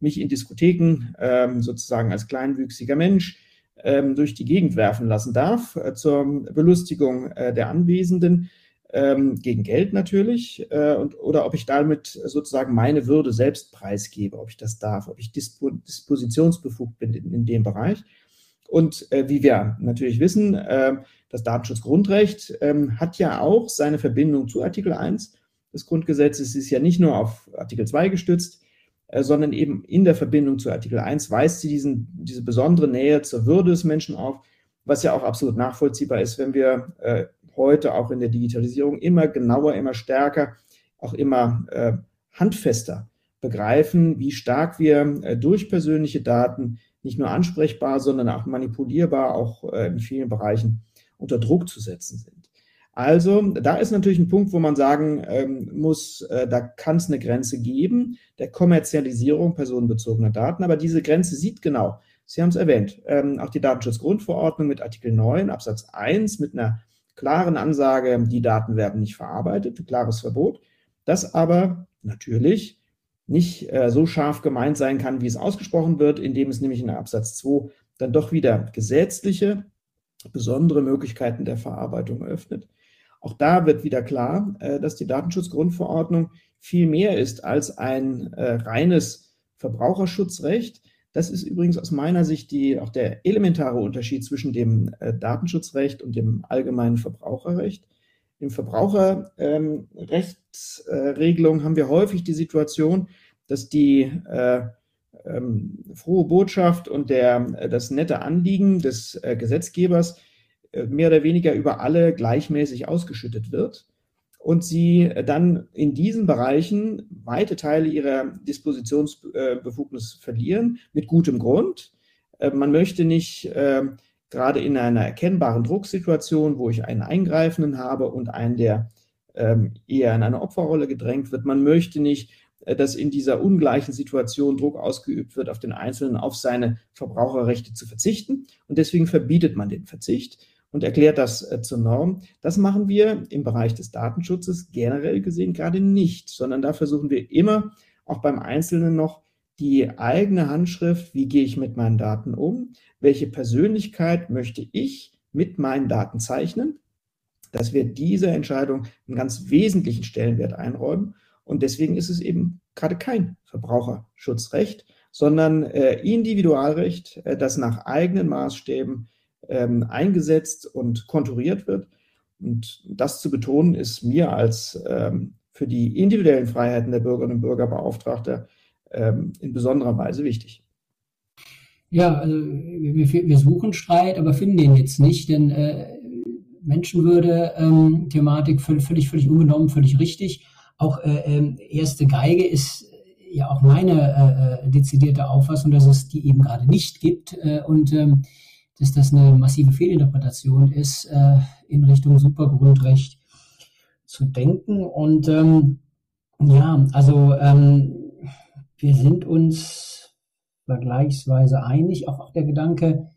mich in Diskotheken ähm, sozusagen als kleinwüchsiger Mensch ähm, durch die Gegend werfen lassen darf, äh, zur Belustigung äh, der Anwesenden ähm, gegen Geld natürlich, äh, und, oder ob ich damit sozusagen meine Würde selbst preisgebe, ob ich das darf, ob ich dispo dispositionsbefugt bin in, in, dem Bereich. Und äh, wie wir natürlich wissen, äh, das Datenschutzgrundrecht ähm, hat ja auch seine Verbindung zu Artikel 1 des Grundgesetzes. Es ist ja nicht nur auf Artikel 2 gestützt, sondern eben in der Verbindung zu Artikel 1 weist sie diesen, diese besondere Nähe zur Würde des Menschen auf, was ja auch absolut nachvollziehbar ist, wenn wir äh, heute auch in der Digitalisierung immer genauer, immer stärker, auch immer äh, handfester begreifen, wie stark wir äh, durch persönliche Daten nicht nur ansprechbar, sondern auch manipulierbar, auch äh, in vielen Bereichen unter Druck zu setzen sind. Also da ist natürlich ein Punkt, wo man sagen ähm, muss, äh, da kann es eine Grenze geben der Kommerzialisierung personenbezogener Daten, aber diese Grenze sieht genau, Sie haben es erwähnt, ähm, auch die Datenschutzgrundverordnung mit Artikel 9 Absatz 1 mit einer klaren Ansage, die Daten werden nicht verarbeitet, klares Verbot, das aber natürlich nicht äh, so scharf gemeint sein kann, wie es ausgesprochen wird, indem es nämlich in Absatz 2 dann doch wieder gesetzliche, besondere Möglichkeiten der Verarbeitung eröffnet. Auch da wird wieder klar, äh, dass die Datenschutzgrundverordnung viel mehr ist als ein äh, reines Verbraucherschutzrecht, das ist übrigens aus meiner Sicht die, auch der elementare Unterschied zwischen dem äh, Datenschutzrecht und dem allgemeinen Verbraucherrecht. Im Verbraucherrechtsregelung ähm, haben wir häufig die Situation, dass die äh, ähm, frohe Botschaft und der, das nette Anliegen des äh, Gesetzgebers mehr oder weniger über alle gleichmäßig ausgeschüttet wird und sie dann in diesen Bereichen weite Teile ihrer Dispositionsbefugnis verlieren, mit gutem Grund. Äh, man möchte nicht ähm, gerade in einer erkennbaren Drucksituation, wo ich einen Eingreifenden habe und einen, der ähm, eher in eine Opferrolle gedrängt wird, man möchte nicht, äh, dass in dieser ungleichen Situation Druck ausgeübt wird, auf den Einzelnen auf seine Verbraucherrechte zu verzichten. Und deswegen verbietet man den Verzicht und erklärt das äh, zur Norm. Das machen wir im Bereich des Datenschutzes generell gesehen gerade nicht, sondern da versuchen wir immer auch beim Einzelnen noch die eigene Handschrift, wie gehe ich mit meinen Daten um, welche Persönlichkeit möchte ich mit meinen Daten zeichnen, dass wir dieser Entscheidung einen ganz wesentlichen Stellenwert einräumen. Und deswegen ist es eben gerade kein Verbraucherschutzrecht, sondern äh, Individualrecht, äh, das nach eigenen Maßstäben ähm, eingesetzt und konturiert wird. Und das zu betonen, ist mir als ähm, für die individuellen Freiheiten der Bürgerinnen und Bürger Beauftragter ähm, in besonderer Weise wichtig. Ja, also wir, wir, suchen Streit, aber finden den jetzt nicht, denn äh, Menschenwürde-Thematik ähm, völlig, völlig ungenommen, völlig richtig. Auch äh, ähm, erste Geige ist ja auch meine äh, äh, dezidierte Auffassung, dass es die eben gerade nicht gibt. Äh, und ähm, dass das eine massive Fehlinterpretation ist, äh, in Richtung Supergrundrecht zu denken. Und ähm, ja, also ähm, wir sind uns vergleichsweise einig, auch, auch der Gedanke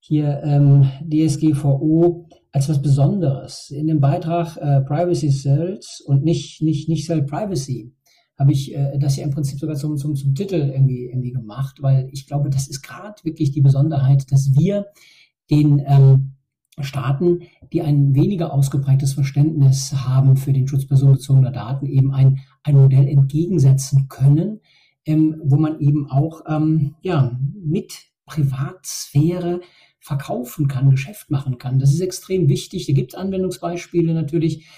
hier ähm, DSGVO als was Besonderes. In dem Beitrag äh, Privacy Cells und nicht, nicht, nicht Cell Privacy habe ich äh, das ja im Prinzip sogar zum, zum, zum Titel irgendwie, irgendwie gemacht, weil ich glaube, das ist gerade wirklich die Besonderheit, dass wir den ähm, Staaten, die ein weniger ausgeprägtes Verständnis haben für den Schutz personenbezogener Daten, eben ein, ein Modell entgegensetzen können, ähm, wo man eben auch ähm, ja, mit Privatsphäre verkaufen kann, Geschäft machen kann. Das ist extrem wichtig. Da gibt es Anwendungsbeispiele natürlich,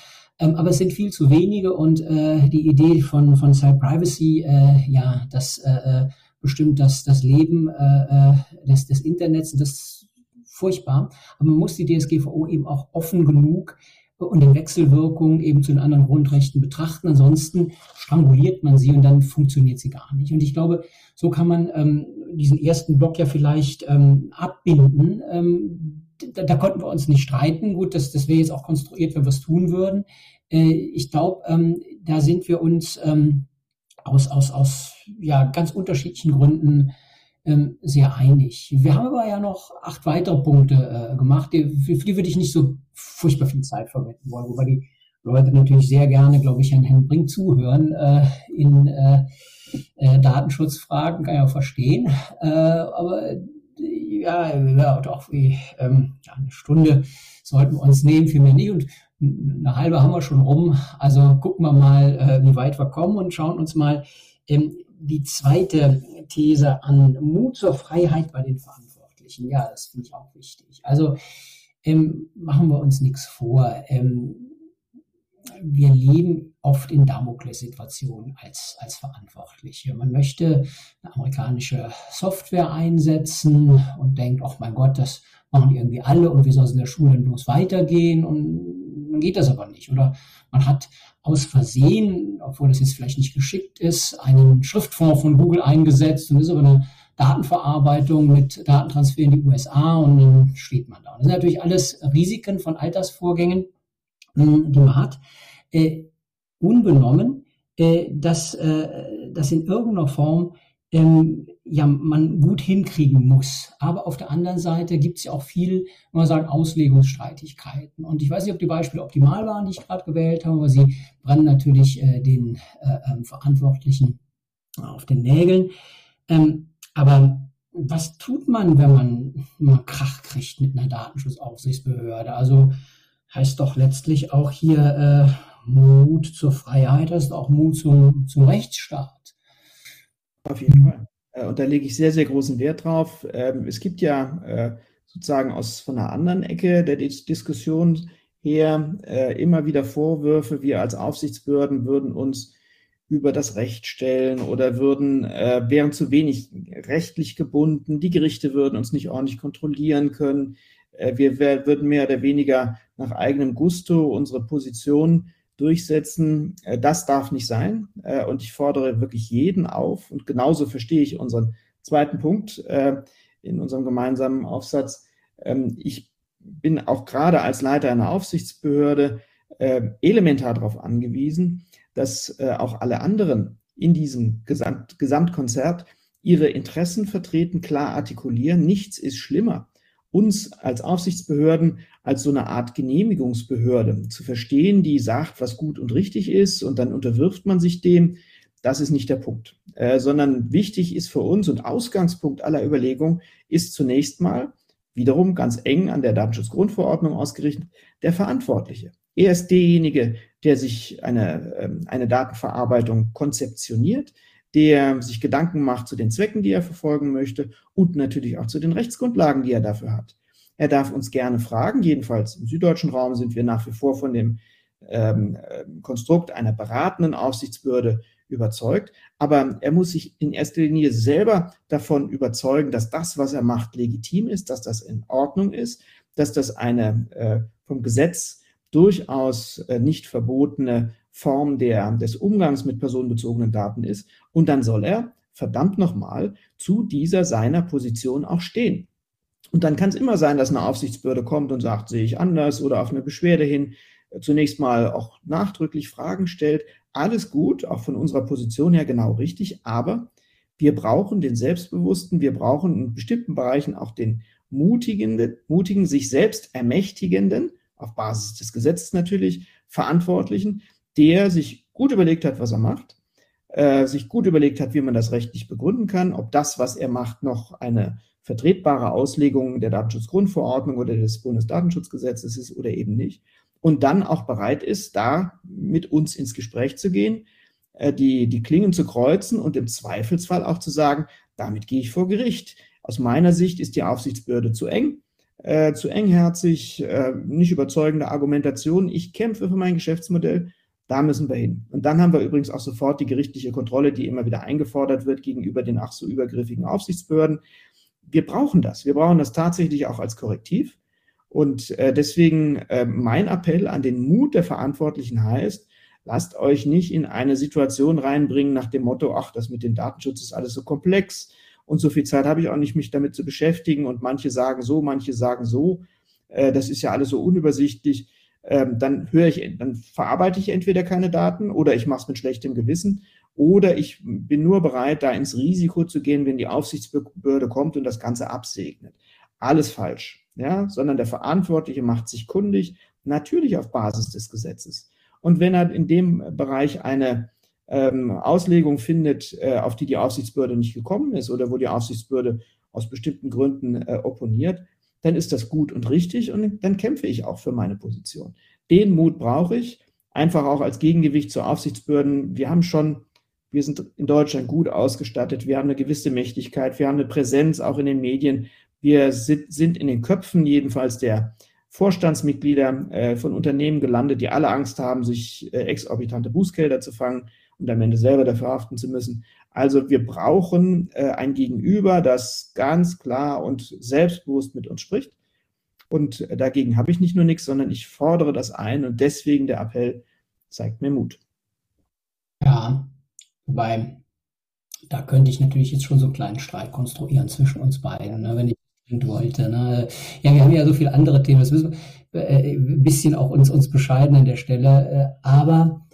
ähm, aber es sind viel zu wenige und äh, die Idee von, von Site Privacy, äh, ja, das äh, äh bestimmt das, das Leben äh, äh, des, des Internets, das furchtbar. Aber man muss die DSGVO eben auch offen genug und in Wechselwirkung eben zu den anderen Grundrechten betrachten. Ansonsten stranguliert man sie und dann funktioniert sie gar nicht. Und ich glaube, so kann man ähm, diesen ersten Block ja vielleicht ähm, abbinden. Ähm, da, da, konnten wir uns nicht streiten. Gut, das, das wäre jetzt auch konstruiert, wenn wir es tun würden. Äh, ich glaube, ähm, da sind wir uns ähm, aus, aus, aus ja, ganz unterschiedlichen Gründen ähm, sehr einig. Wir haben aber ja noch acht weitere Punkte äh, gemacht, die, für, für die würde ich nicht so furchtbar viel Zeit verwenden wollen, wobei die Leute natürlich sehr gerne, glaube ich, Herrn Herrn Brink zuhören äh, in äh, äh, Datenschutzfragen, kann ich auch verstehen. Äh, aber ja, ja doch, wie, ähm, ja, eine Stunde sollten wir uns nehmen, viel mehr nicht. Und eine halbe haben wir schon rum. Also gucken wir mal, äh, wie weit wir kommen und schauen uns mal ähm, die zweite These an. Mut zur Freiheit bei den Verantwortlichen. Ja, das finde ich auch wichtig. Also ähm, machen wir uns nichts vor. Ähm, wir leben oft in Damokless-Situationen als, als Verantwortliche. Man möchte eine amerikanische Software einsetzen und denkt, ach mein Gott, das machen irgendwie alle und wie soll es in der Schule bloß weitergehen und dann geht das aber nicht. Oder man hat aus Versehen, obwohl das jetzt vielleicht nicht geschickt ist, einen Schriftfonds von Google eingesetzt und ist aber eine Datenverarbeitung mit Datentransfer in die USA und dann steht man da. das sind natürlich alles Risiken von Altersvorgängen, die man hat, äh, unbenommen, äh, dass äh, das in irgendeiner Form ähm, ja man gut hinkriegen muss. Aber auf der anderen Seite gibt es ja auch viel, man sagt, Auslegungsstreitigkeiten. Und ich weiß nicht, ob die Beispiele optimal waren, die ich gerade gewählt habe, aber sie brennen natürlich äh, den äh, ähm, Verantwortlichen auf den Nägeln. Ähm, aber was tut man, wenn man, mal Krach kriegt mit einer Datenschutzaufsichtsbehörde? Also heißt doch letztlich auch hier äh, Mut zur Freiheit, ist auch Mut zum, zum Rechtsstaat. Auf jeden Fall. Äh, und da lege ich sehr, sehr großen Wert drauf. Ähm, es gibt ja äh, sozusagen aus von einer anderen Ecke der Diskussion her äh, immer wieder Vorwürfe, wir als Aufsichtsbehörden würden uns über das Recht stellen oder würden, wären zu wenig rechtlich gebunden, die Gerichte würden uns nicht ordentlich kontrollieren können, wir würden mehr oder weniger nach eigenem Gusto unsere Position durchsetzen. Äh, das darf nicht sein. Äh, und ich fordere wirklich jeden auf. Und genauso verstehe ich unseren zweiten Punkt äh, in unserem gemeinsamen Aufsatz. Ähm, ich bin auch gerade als Leiter einer Aufsichtsbehörde elementar darauf angewiesen, dass auch alle anderen in diesem Gesamt Gesamtkonzert ihre Interessen vertreten, klar artikulieren. Nichts ist schlimmer uns als Aufsichtsbehörden als so eine Art Genehmigungsbehörde zu verstehen, die sagt, was gut und richtig ist und dann unterwirft man sich dem. Das ist nicht der Punkt, äh, sondern wichtig ist für uns und Ausgangspunkt aller Überlegungen ist zunächst mal wiederum ganz eng an der Datenschutzgrundverordnung ausgerichtet, der Verantwortliche. Er ist derjenige, der sich eine, ähm, eine Datenverarbeitung konzeptioniert, der sich Gedanken macht zu den Zwecken, die er verfolgen möchte und natürlich auch zu den Rechtsgrundlagen, die er dafür hat. Er darf uns gerne fragen, jedenfalls im süddeutschen Raum sind wir nach wie vor von dem ähm, Konstrukt einer beratenden Aufsichtsbehörde überzeugt, aber er muss sich in erster Linie selber davon überzeugen, dass das, was er macht, legitim ist, dass das in Ordnung ist, dass das eine äh, vom Gesetz durchaus äh, nicht verbotene Form der, des Umgangs mit personenbezogenen Daten ist. Und dann soll er, verdammt nochmal, zu dieser seiner Position auch stehen. Und dann kann es immer sein, dass eine Aufsichtsbehörde kommt und sagt, sehe ich anders oder auf eine Beschwerde hin äh, zunächst mal auch nachdrücklich Fragen stellt. Alles gut, auch von unserer Position her genau richtig, aber wir brauchen den Selbstbewussten, wir brauchen in bestimmten Bereichen auch den mutigen, mutigen sich selbst ermächtigenden, auf Basis des Gesetzes natürlich, Verantwortlichen, der sich gut überlegt hat, was er macht, äh, sich gut überlegt hat, wie man das rechtlich begründen kann, ob das, was er macht, noch eine vertretbare Auslegung der Datenschutzgrundverordnung oder des Bundesdatenschutzgesetzes ist oder eben nicht. Und dann auch bereit ist, da mit uns ins Gespräch zu gehen, äh, die, die Klingen zu kreuzen und im Zweifelsfall auch zu sagen, damit gehe ich vor Gericht. Aus meiner Sicht ist die Aufsichtsbehörde zu eng, äh, zu engherzig, äh, nicht überzeugende Argumentation. Ich kämpfe für mein Geschäftsmodell da müssen wir hin. Und dann haben wir übrigens auch sofort die gerichtliche Kontrolle, die immer wieder eingefordert wird gegenüber den ach so übergriffigen Aufsichtsbehörden. Wir brauchen das. Wir brauchen das tatsächlich auch als Korrektiv. Und äh, deswegen äh, mein Appell an den Mut der Verantwortlichen heißt, lasst euch nicht in eine Situation reinbringen nach dem Motto, ach, das mit dem Datenschutz ist alles so komplex und so viel Zeit habe ich auch nicht, mich damit zu beschäftigen und manche sagen so, manche sagen so. Äh, das ist ja alles so unübersichtlich ähm, dann höre ich, dann verarbeite ich entweder keine Daten oder ich mache es mit schlechtem Gewissen Oder ich bin nur bereit, da ins Risiko zu gehen, wenn die Aufsichtsbehörde kommt und das Ganze absegnet. Alles falsch, ja, sondern der Verantwortliche macht sich kundig, natürlich auf Basis des Gesetzes. Und wenn er in dem Bereich eine ähm, Auslegung findet, äh, auf die die Aufsichtsbehörde nicht gekommen ist oder wo die Aufsichtsbehörde aus bestimmten Gründen äh, opponiert, dann ist das gut und richtig und dann kämpfe ich auch für meine Position. Den Mut brauche ich, einfach auch als Gegengewicht zu Aufsichtsbehörden. Wir haben schon, wir sind in Deutschland gut ausgestattet, wir haben eine gewisse Mächtigkeit, wir haben eine Präsenz auch in den Medien, wir sind in den Köpfen jedenfalls der Vorstandsmitglieder äh, von Unternehmen gelandet, die alle Angst haben, sich äh, exorbitante Bußgelder zu fangen und am Ende selber dafür haften zu müssen. Also wir brauchen äh, ein Gegenüber, das ganz klar und selbstbewusst mit uns spricht. Und dagegen habe ich nicht nur nichts, sondern ich fordere das ein und deswegen der Appell zeigt mir Mut. Ja, wobei da könnte ich natürlich jetzt schon so einen kleinen Streit konstruieren zwischen uns beiden, ne, wenn ich wollte. Ne. Ja, wir haben ja so viele andere Themen, das müssen wir äh, ein bisschen auch uns, uns bescheiden an der Stelle, äh, aber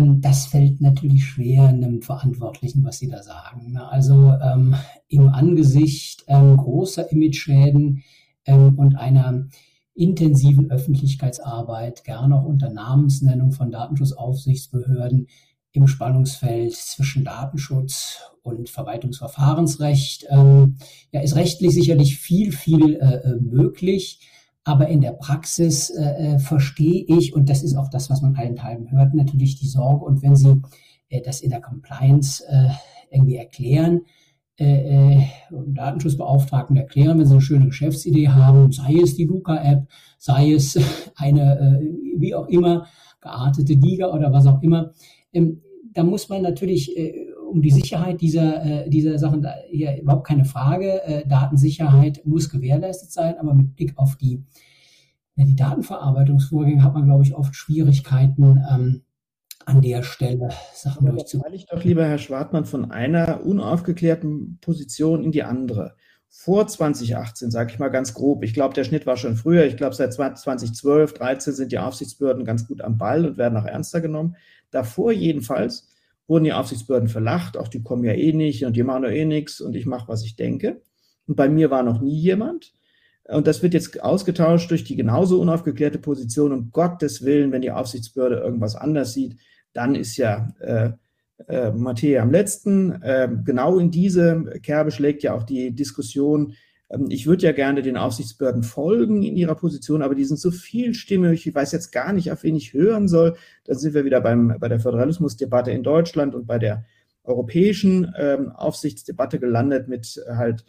das fällt natürlich schwer einem Verantwortlichen, was Sie da sagen. Ne? Also ähm, im Angesicht ähm, großer Imageschäden ähm, und einer intensiven Öffentlichkeitsarbeit, gerne auch unter Namensnennung von Datenschutzaufsichtsbehörden im Spannungsfeld zwischen Datenschutz und Verwaltungsverfahrensrecht. Ähm, ja, ist rechtlich sicherlich viel, viel äh, äh möglich. Aber in der Praxis äh, äh, verstehe ich, und das ist auch das, was man allen Teilen hört, natürlich die Sorge. Und wenn Sie äh, das in der Compliance äh, irgendwie erklären, äh, äh, Datenschutzbeauftragten erklären, wenn sie eine schöne Geschäftsidee haben, sei es die Luca-App, sei es eine, äh, wie auch immer, geartete Liga oder was auch immer, ähm, da muss man natürlich äh, um die Sicherheit dieser, äh, dieser Sachen hier überhaupt keine Frage. Äh, Datensicherheit muss gewährleistet sein, aber mit Blick auf die, ja, die Datenverarbeitungsvorgänge hat man, glaube ich, oft Schwierigkeiten, ähm, an der Stelle Sachen durchzuführen. ich doch lieber, Herr Schwartmann, von einer unaufgeklärten Position in die andere. Vor 2018, sage ich mal ganz grob, ich glaube, der Schnitt war schon früher. Ich glaube, seit 2012, 2013 sind die Aufsichtsbehörden ganz gut am Ball und werden auch ernster genommen. Davor jedenfalls wurden die Aufsichtsbehörden verlacht, auch die kommen ja eh nicht und die machen doch eh nichts und ich mache, was ich denke. Und bei mir war noch nie jemand. Und das wird jetzt ausgetauscht durch die genauso unaufgeklärte Position. Um Gottes Willen, wenn die Aufsichtsbehörde irgendwas anders sieht, dann ist ja äh, äh, Matthäa am letzten. Äh, genau in diese Kerbe schlägt ja auch die Diskussion ich würde ja gerne den Aufsichtsbehörden folgen in ihrer Position, aber die sind so vielstimmig, ich weiß jetzt gar nicht, auf wen ich hören soll. Da sind wir wieder beim, bei der Föderalismusdebatte in Deutschland und bei der europäischen ähm, Aufsichtsdebatte gelandet mit äh, halt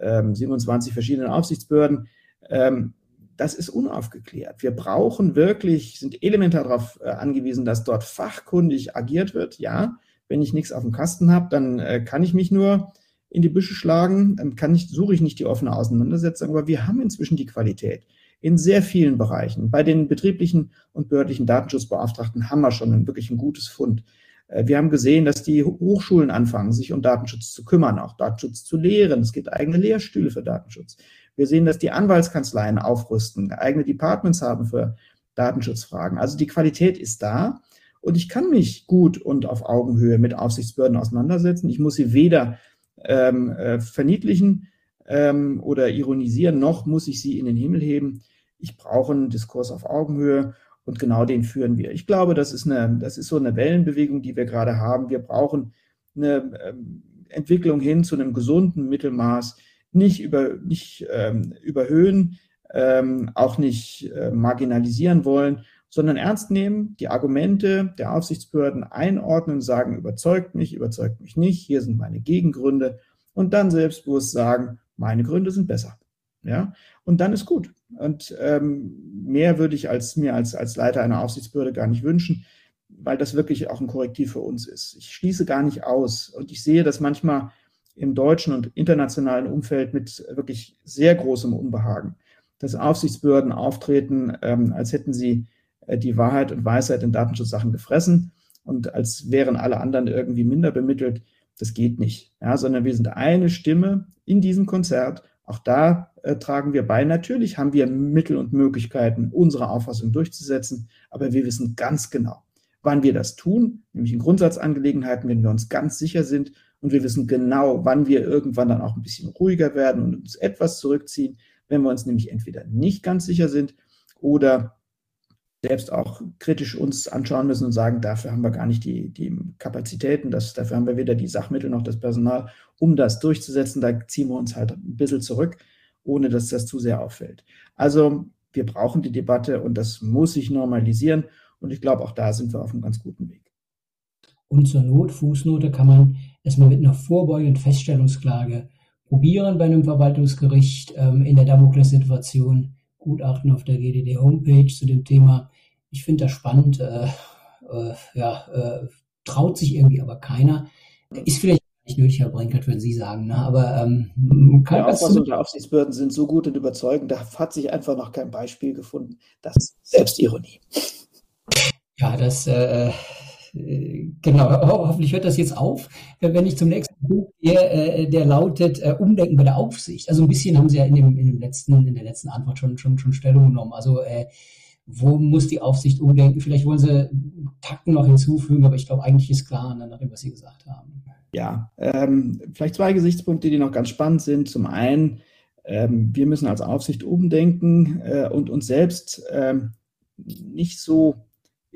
ähm, 27 verschiedenen Aufsichtsbehörden. Ähm, das ist unaufgeklärt. Wir brauchen wirklich, sind elementar darauf äh, angewiesen, dass dort fachkundig agiert wird. Ja, wenn ich nichts auf dem Kasten habe, dann äh, kann ich mich nur in die Büsche schlagen, kann ich, suche ich nicht die offene Auseinandersetzung, aber wir haben inzwischen die Qualität in sehr vielen Bereichen. Bei den betrieblichen und behördlichen Datenschutzbeauftragten haben wir schon ein wirklich ein gutes Fund. Äh, wir haben gesehen, dass die Hochschulen anfangen, sich um Datenschutz zu kümmern, auch Datenschutz zu lehren. Es gibt eigene Lehrstühle für Datenschutz. Wir sehen, dass die Anwaltskanzleien aufrüsten, eigene Departments haben für Datenschutzfragen. Also die Qualität ist da und ich kann mich gut und auf Augenhöhe mit Aufsichtsbehörden auseinandersetzen. Ich muss sie weder ähm, äh, verniedlichen ähm, oder ironisieren, noch muss ich sie in den Himmel heben. Ich brauche einen Diskurs auf Augenhöhe und genau den führen wir. Ich glaube, das ist, eine, das ist so eine Wellenbewegung, die wir gerade haben. Wir brauchen eine ähm, Entwicklung hin zu einem gesunden Mittelmaß, nicht, über, nicht ähm, überhöhen, ähm, auch nicht äh, marginalisieren wollen, sondern ernst nehmen, die Argumente der Aufsichtsbehörden einordnen, sagen, überzeugt mich, überzeugt mich nicht, hier sind meine Gegengründe und dann selbstbewusst sagen, meine Gründe sind besser. Ja, und dann ist gut. Und ähm, mehr würde ich als, mir als, als Leiter einer Aufsichtsbehörde gar nicht wünschen, weil das wirklich auch ein Korrektiv für uns ist. Ich schließe gar nicht aus und ich sehe das manchmal im deutschen und internationalen Umfeld mit wirklich sehr großem Unbehagen, dass Aufsichtsbehörden auftreten, ähm, als hätten sie die Wahrheit und Weisheit in Datenschutzsachen gefressen und als wären alle anderen irgendwie minder bemittelt. Das geht nicht, ja, sondern wir sind eine Stimme in diesem Konzert. Auch da äh, tragen wir bei. Natürlich haben wir Mittel und Möglichkeiten, unsere Auffassung durchzusetzen, aber wir wissen ganz genau, wann wir das tun, nämlich in Grundsatzangelegenheiten, wenn wir uns ganz sicher sind und wir wissen genau, wann wir irgendwann dann auch ein bisschen ruhiger werden und uns etwas zurückziehen, wenn wir uns nämlich entweder nicht ganz sicher sind oder selbst auch kritisch uns anschauen müssen und sagen, dafür haben wir gar nicht die, die Kapazitäten, das, dafür haben wir weder die Sachmittel noch das Personal, um das durchzusetzen. Da ziehen wir uns halt ein bisschen zurück, ohne dass das zu sehr auffällt. Also wir brauchen die Debatte und das muss sich normalisieren. Und ich glaube, auch da sind wir auf einem ganz guten Weg. Und zur Not, Fußnote, kann man erstmal mit einer vorbeugenden Feststellungsklage probieren bei einem Verwaltungsgericht ähm, in der Damokless-Situation. Gutachten auf der GDD-Homepage zu dem Thema. Ich finde das spannend. Äh, äh, ja, äh, traut sich irgendwie aber keiner. Ist vielleicht nicht nötig, Herr Brinkert, würden Sie sagen. Ne? Aber ähm, kann ja, Auffassung der Aufsichtsbehörden sind so gut und überzeugend, da hat sich einfach noch kein Beispiel gefunden. Das ist Selbstironie. Ja, das äh, genau, hoffentlich hört das jetzt auf, wenn ich zum nächsten Punkt gehe, äh, der lautet äh, Umdenken bei der Aufsicht. Also ein bisschen haben Sie ja in, dem, in, dem letzten, in der letzten Antwort schon, schon, schon Stellung genommen. Also äh, wo muss die Aufsicht umdenken? Vielleicht wollen Sie Takten noch hinzufügen, aber ich glaube, eigentlich ist klar, ne, nach was Sie gesagt haben. Ja, ähm, vielleicht zwei Gesichtspunkte, die noch ganz spannend sind. Zum einen, ähm, wir müssen als Aufsicht umdenken äh, und uns selbst ähm, nicht so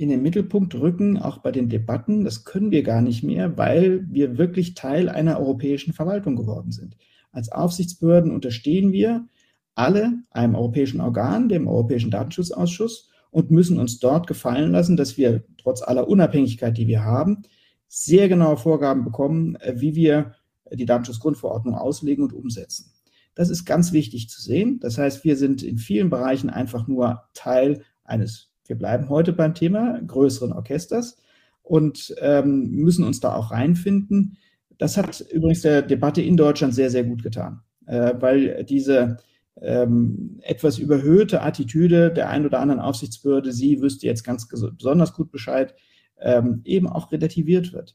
in den Mittelpunkt rücken, auch bei den Debatten. Das können wir gar nicht mehr, weil wir wirklich Teil einer europäischen Verwaltung geworden sind. Als Aufsichtsbehörden unterstehen wir alle einem europäischen Organ, dem Europäischen Datenschutzausschuss, und müssen uns dort gefallen lassen, dass wir trotz aller Unabhängigkeit, die wir haben, sehr genaue Vorgaben bekommen, äh, wie wir die Datenschutzgrundverordnung auslegen und umsetzen. Das ist ganz wichtig zu sehen. Das heißt, wir sind in vielen Bereichen einfach nur Teil eines wir bleiben heute beim Thema größeren Orchesters und ähm, müssen uns da auch reinfinden. Das hat übrigens der Debatte in Deutschland sehr, sehr gut getan, äh, weil diese ähm, etwas überhöhte Attitüde der ein oder anderen Aufsichtsbehörde, sie wüsste jetzt ganz besonders gut Bescheid, ähm, eben auch relativiert wird.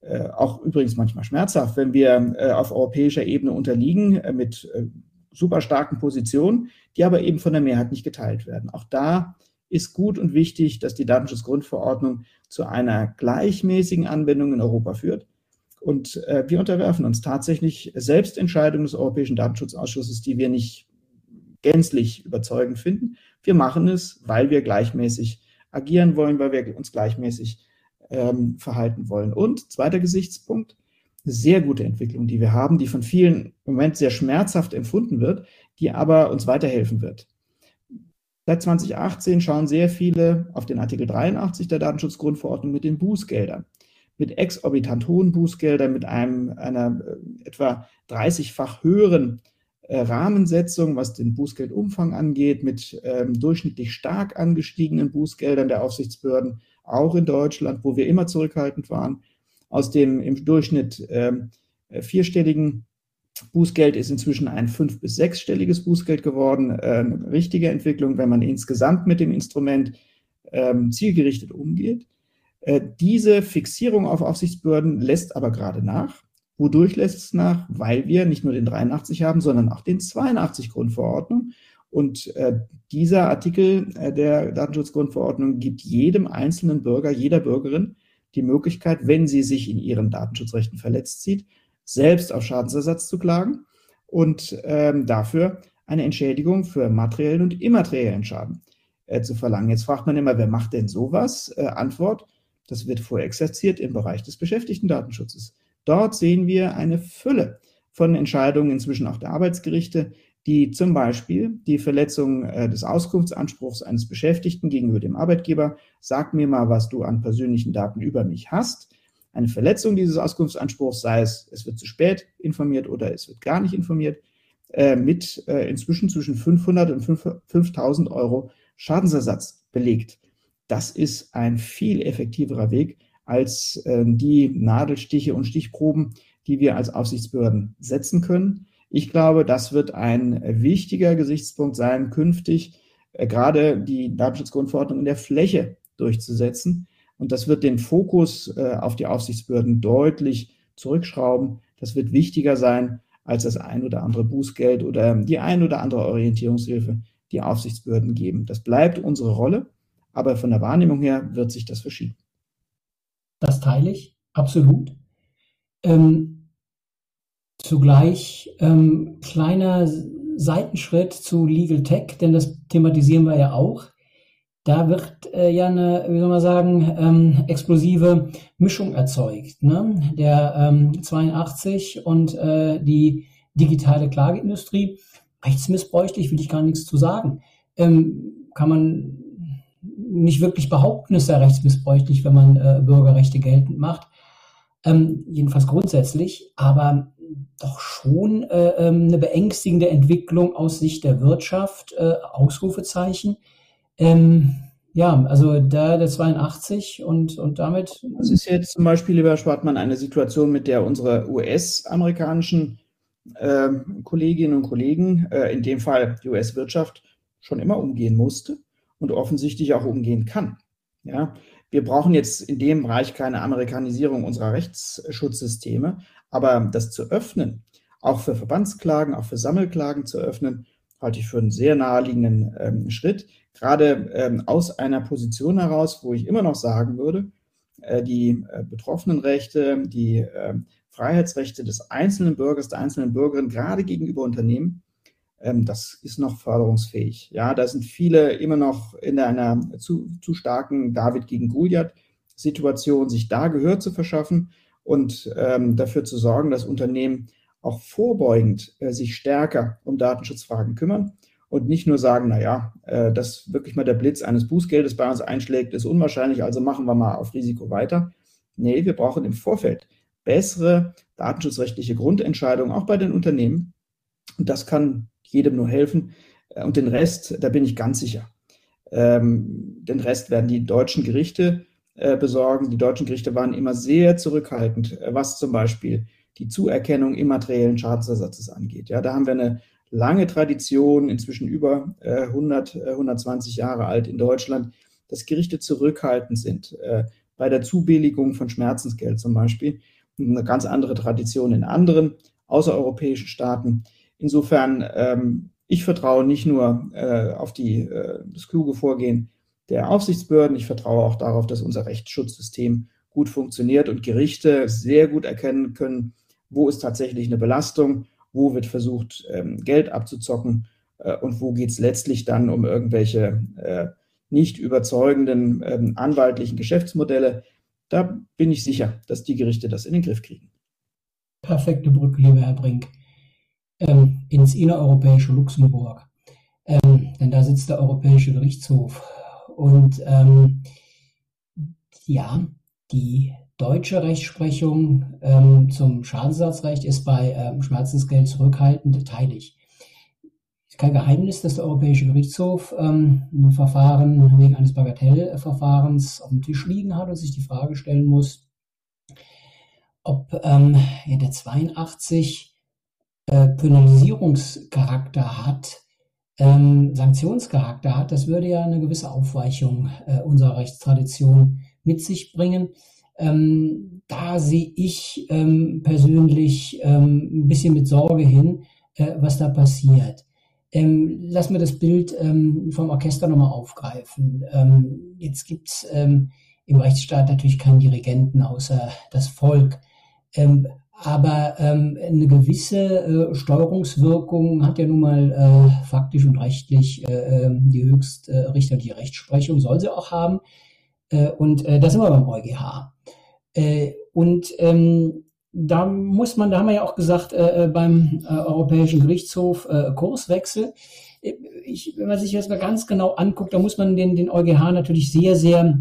Äh, auch übrigens manchmal schmerzhaft, wenn wir äh, auf europäischer Ebene unterliegen äh, mit äh, super starken Positionen, die aber eben von der Mehrheit nicht geteilt werden. Auch da ist gut und wichtig, dass die Datenschutzgrundverordnung zu einer gleichmäßigen Anwendung in Europa führt. Und äh, wir unterwerfen uns tatsächlich Selbstentscheidungen des Europäischen Datenschutzausschusses, die wir nicht gänzlich überzeugend finden. Wir machen es, weil wir gleichmäßig agieren wollen, weil wir uns gleichmäßig ähm, verhalten wollen. Und zweiter Gesichtspunkt, sehr gute Entwicklung, die wir haben, die von vielen im Moment sehr schmerzhaft empfunden wird, die aber uns weiterhelfen wird. Seit 2018 schauen sehr viele auf den Artikel 83 der Datenschutzgrundverordnung mit den Bußgeldern. Mit exorbitant hohen Bußgeldern, mit einem, einer äh, etwa 30-fach höheren äh, Rahmensetzung, was den Bußgeldumfang angeht, mit ähm, durchschnittlich stark angestiegenen Bußgeldern der Aufsichtsbehörden, auch in Deutschland, wo wir immer zurückhaltend waren, aus dem im Durchschnitt äh, vierstelligen Bußgeld ist inzwischen ein fünf- bis sechsstelliges Bußgeld geworden. Eine richtige Entwicklung, wenn man insgesamt mit dem Instrument ähm, zielgerichtet umgeht. Äh, diese Fixierung auf Aufsichtsbehörden lässt aber gerade nach. Wodurch lässt es nach? Weil wir nicht nur den 83 haben, sondern auch den 82 Grundverordnung. Und äh, dieser Artikel äh, der Datenschutzgrundverordnung gibt jedem einzelnen Bürger, jeder Bürgerin die Möglichkeit, wenn sie sich in ihren Datenschutzrechten verletzt sieht, selbst auf Schadensersatz zu klagen und ähm, dafür eine Entschädigung für materiellen und immateriellen Schaden äh, zu verlangen. Jetzt fragt man immer, wer macht denn sowas? Äh, Antwort, das wird vorexerziert im Bereich des Beschäftigtendatenschutzes. Dort sehen wir eine Fülle von Entscheidungen inzwischen auch der Arbeitsgerichte, die zum Beispiel die Verletzung äh, des Auskunftsanspruchs eines Beschäftigten gegenüber dem Arbeitgeber, sag mir mal, was du an persönlichen Daten über mich hast, eine Verletzung dieses Auskunftsanspruchs, sei es, es wird zu spät informiert oder es wird gar nicht informiert, äh, mit äh, inzwischen zwischen 500 und 5000 Euro Schadensersatz belegt. Das ist ein viel effektiverer Weg als äh, die Nadelstiche und Stichproben, die wir als Aufsichtsbehörden setzen können. Ich glaube, das wird ein wichtiger Gesichtspunkt sein, künftig äh, gerade die Datenschutzgrundverordnung in der Fläche durchzusetzen, und das wird den Fokus äh, auf die Aufsichtsbehörden deutlich zurückschrauben. Das wird wichtiger sein als das ein oder andere Bußgeld oder die ein oder andere Orientierungshilfe, die Aufsichtsbehörden geben. Das bleibt unsere Rolle, aber von der Wahrnehmung her wird sich das verschieben. Das teile ich, absolut. Ähm, zugleich ähm, kleiner Seitenschritt zu Legal Tech, denn das thematisieren wir ja auch. Da wird äh, ja eine, wie soll man sagen, ähm, explosive Mischung erzeugt. Ne? Der ähm, 82 und äh, die digitale Klageindustrie. Rechtsmissbräuchlich will ich gar nichts zu sagen. Ähm, kann man nicht wirklich behaupten, ist ja rechtsmissbräuchlich, wenn man äh, Bürgerrechte geltend macht. Ähm, jedenfalls grundsätzlich, aber doch schon äh, ähm, eine beängstigende Entwicklung aus Sicht der Wirtschaft, äh, Ausrufezeichen. Ähm, ja, also da der 82 und, und damit. Das ist jetzt zum Beispiel, lieber Schwartmann, eine Situation, mit der unsere US-amerikanischen äh, Kolleginnen und Kollegen, äh, in dem Fall die US-Wirtschaft, schon immer umgehen musste und offensichtlich auch umgehen kann. Ja, wir brauchen jetzt in dem Bereich keine Amerikanisierung unserer Rechtsschutzsysteme, aber das zu öffnen, auch für Verbandsklagen, auch für Sammelklagen zu öffnen, halte ich für einen sehr naheliegenden ähm, Schritt. Gerade ähm, aus einer Position heraus, wo ich immer noch sagen würde, äh, die äh, Betroffenenrechte, die äh, Freiheitsrechte des einzelnen Bürgers, der einzelnen Bürgerin, gerade gegenüber Unternehmen, ähm, das ist noch förderungsfähig. Ja, da sind viele immer noch in einer zu, zu starken David gegen Goliath-Situation, sich da Gehör zu verschaffen und ähm, dafür zu sorgen, dass Unternehmen auch vorbeugend äh, sich stärker um Datenschutzfragen kümmern und nicht nur sagen, naja, äh, dass wirklich mal der Blitz eines Bußgeldes bei uns einschlägt, ist unwahrscheinlich, also machen wir mal auf Risiko weiter. Nee, wir brauchen im Vorfeld bessere datenschutzrechtliche Grundentscheidungen, auch bei den Unternehmen. Und das kann jedem nur helfen. Äh, und den Rest, da bin ich ganz sicher. Ähm, den Rest werden die deutschen Gerichte äh, besorgen. Die deutschen Gerichte waren immer sehr zurückhaltend, äh, was zum Beispiel die Zuerkennung immateriellen Schadensersatzes angeht. Ja, da haben wir eine lange Tradition, inzwischen über äh, 100, 120 Jahre alt in Deutschland, dass Gerichte zurückhaltend sind äh, bei der Zubilligung von Schmerzensgeld zum Beispiel. Eine ganz andere Tradition in anderen außereuropäischen Staaten. Insofern, ähm, ich vertraue nicht nur äh, auf die, äh, das kluge Vorgehen der Aufsichtsbehörden, ich vertraue auch darauf, dass unser Rechtsschutzsystem gut funktioniert und Gerichte sehr gut erkennen können, wo ist tatsächlich eine Belastung, wo wird versucht, ähm, Geld abzuzocken äh, und wo geht es letztlich dann um irgendwelche äh, nicht überzeugenden ähm, anwaltlichen Geschäftsmodelle. Da bin ich sicher, dass die Gerichte das in den Griff kriegen. Perfekte Brücke, lieber Herr Brink ähm, ins innereuropäische Luxemburg. Ähm, denn da sitzt der Europäische Gerichtshof. Und ähm, ja, die deutsche Rechtsprechung ähm, zum Schadensersatzrecht ist bei ähm, Schmerzensgeld zurückhaltend teilig. Ist kein Geheimnis, dass der Europäische Gerichtshof ähm, ein Verfahren wegen eines Bagatellverfahrens auf dem Tisch liegen hat und sich die Frage stellen muss, ob ähm, in der 82 äh, Penalisierungscharakter hat, ähm, Sanktionscharakter hat, das würde ja eine gewisse Aufweichung äh, unserer Rechtstradition mit sich bringen. Ähm, da sehe ich ähm, persönlich ähm, ein bisschen mit Sorge hin, äh, was da passiert. Ähm, lass mir das Bild ähm, vom Orchester nochmal aufgreifen. Ähm, jetzt gibt es im Rechtsstaat natürlich keinen Dirigenten außer das Volk. Aber eine gewisse äh, Steuerungswirkung hat ja nun mal äh, faktisch und rechtlich äh, die höchstrichterliche äh, Rechtsprechung, soll sie auch haben. Äh, und äh, da sind wir beim EuGH. Äh, und ähm, da muss man, da haben wir ja auch gesagt, äh, äh beim äh, Europäischen Gerichtshof äh, Kurswechsel. Äh, ich, wenn man sich das mal ganz genau anguckt, da muss man den, den EuGH natürlich sehr, sehr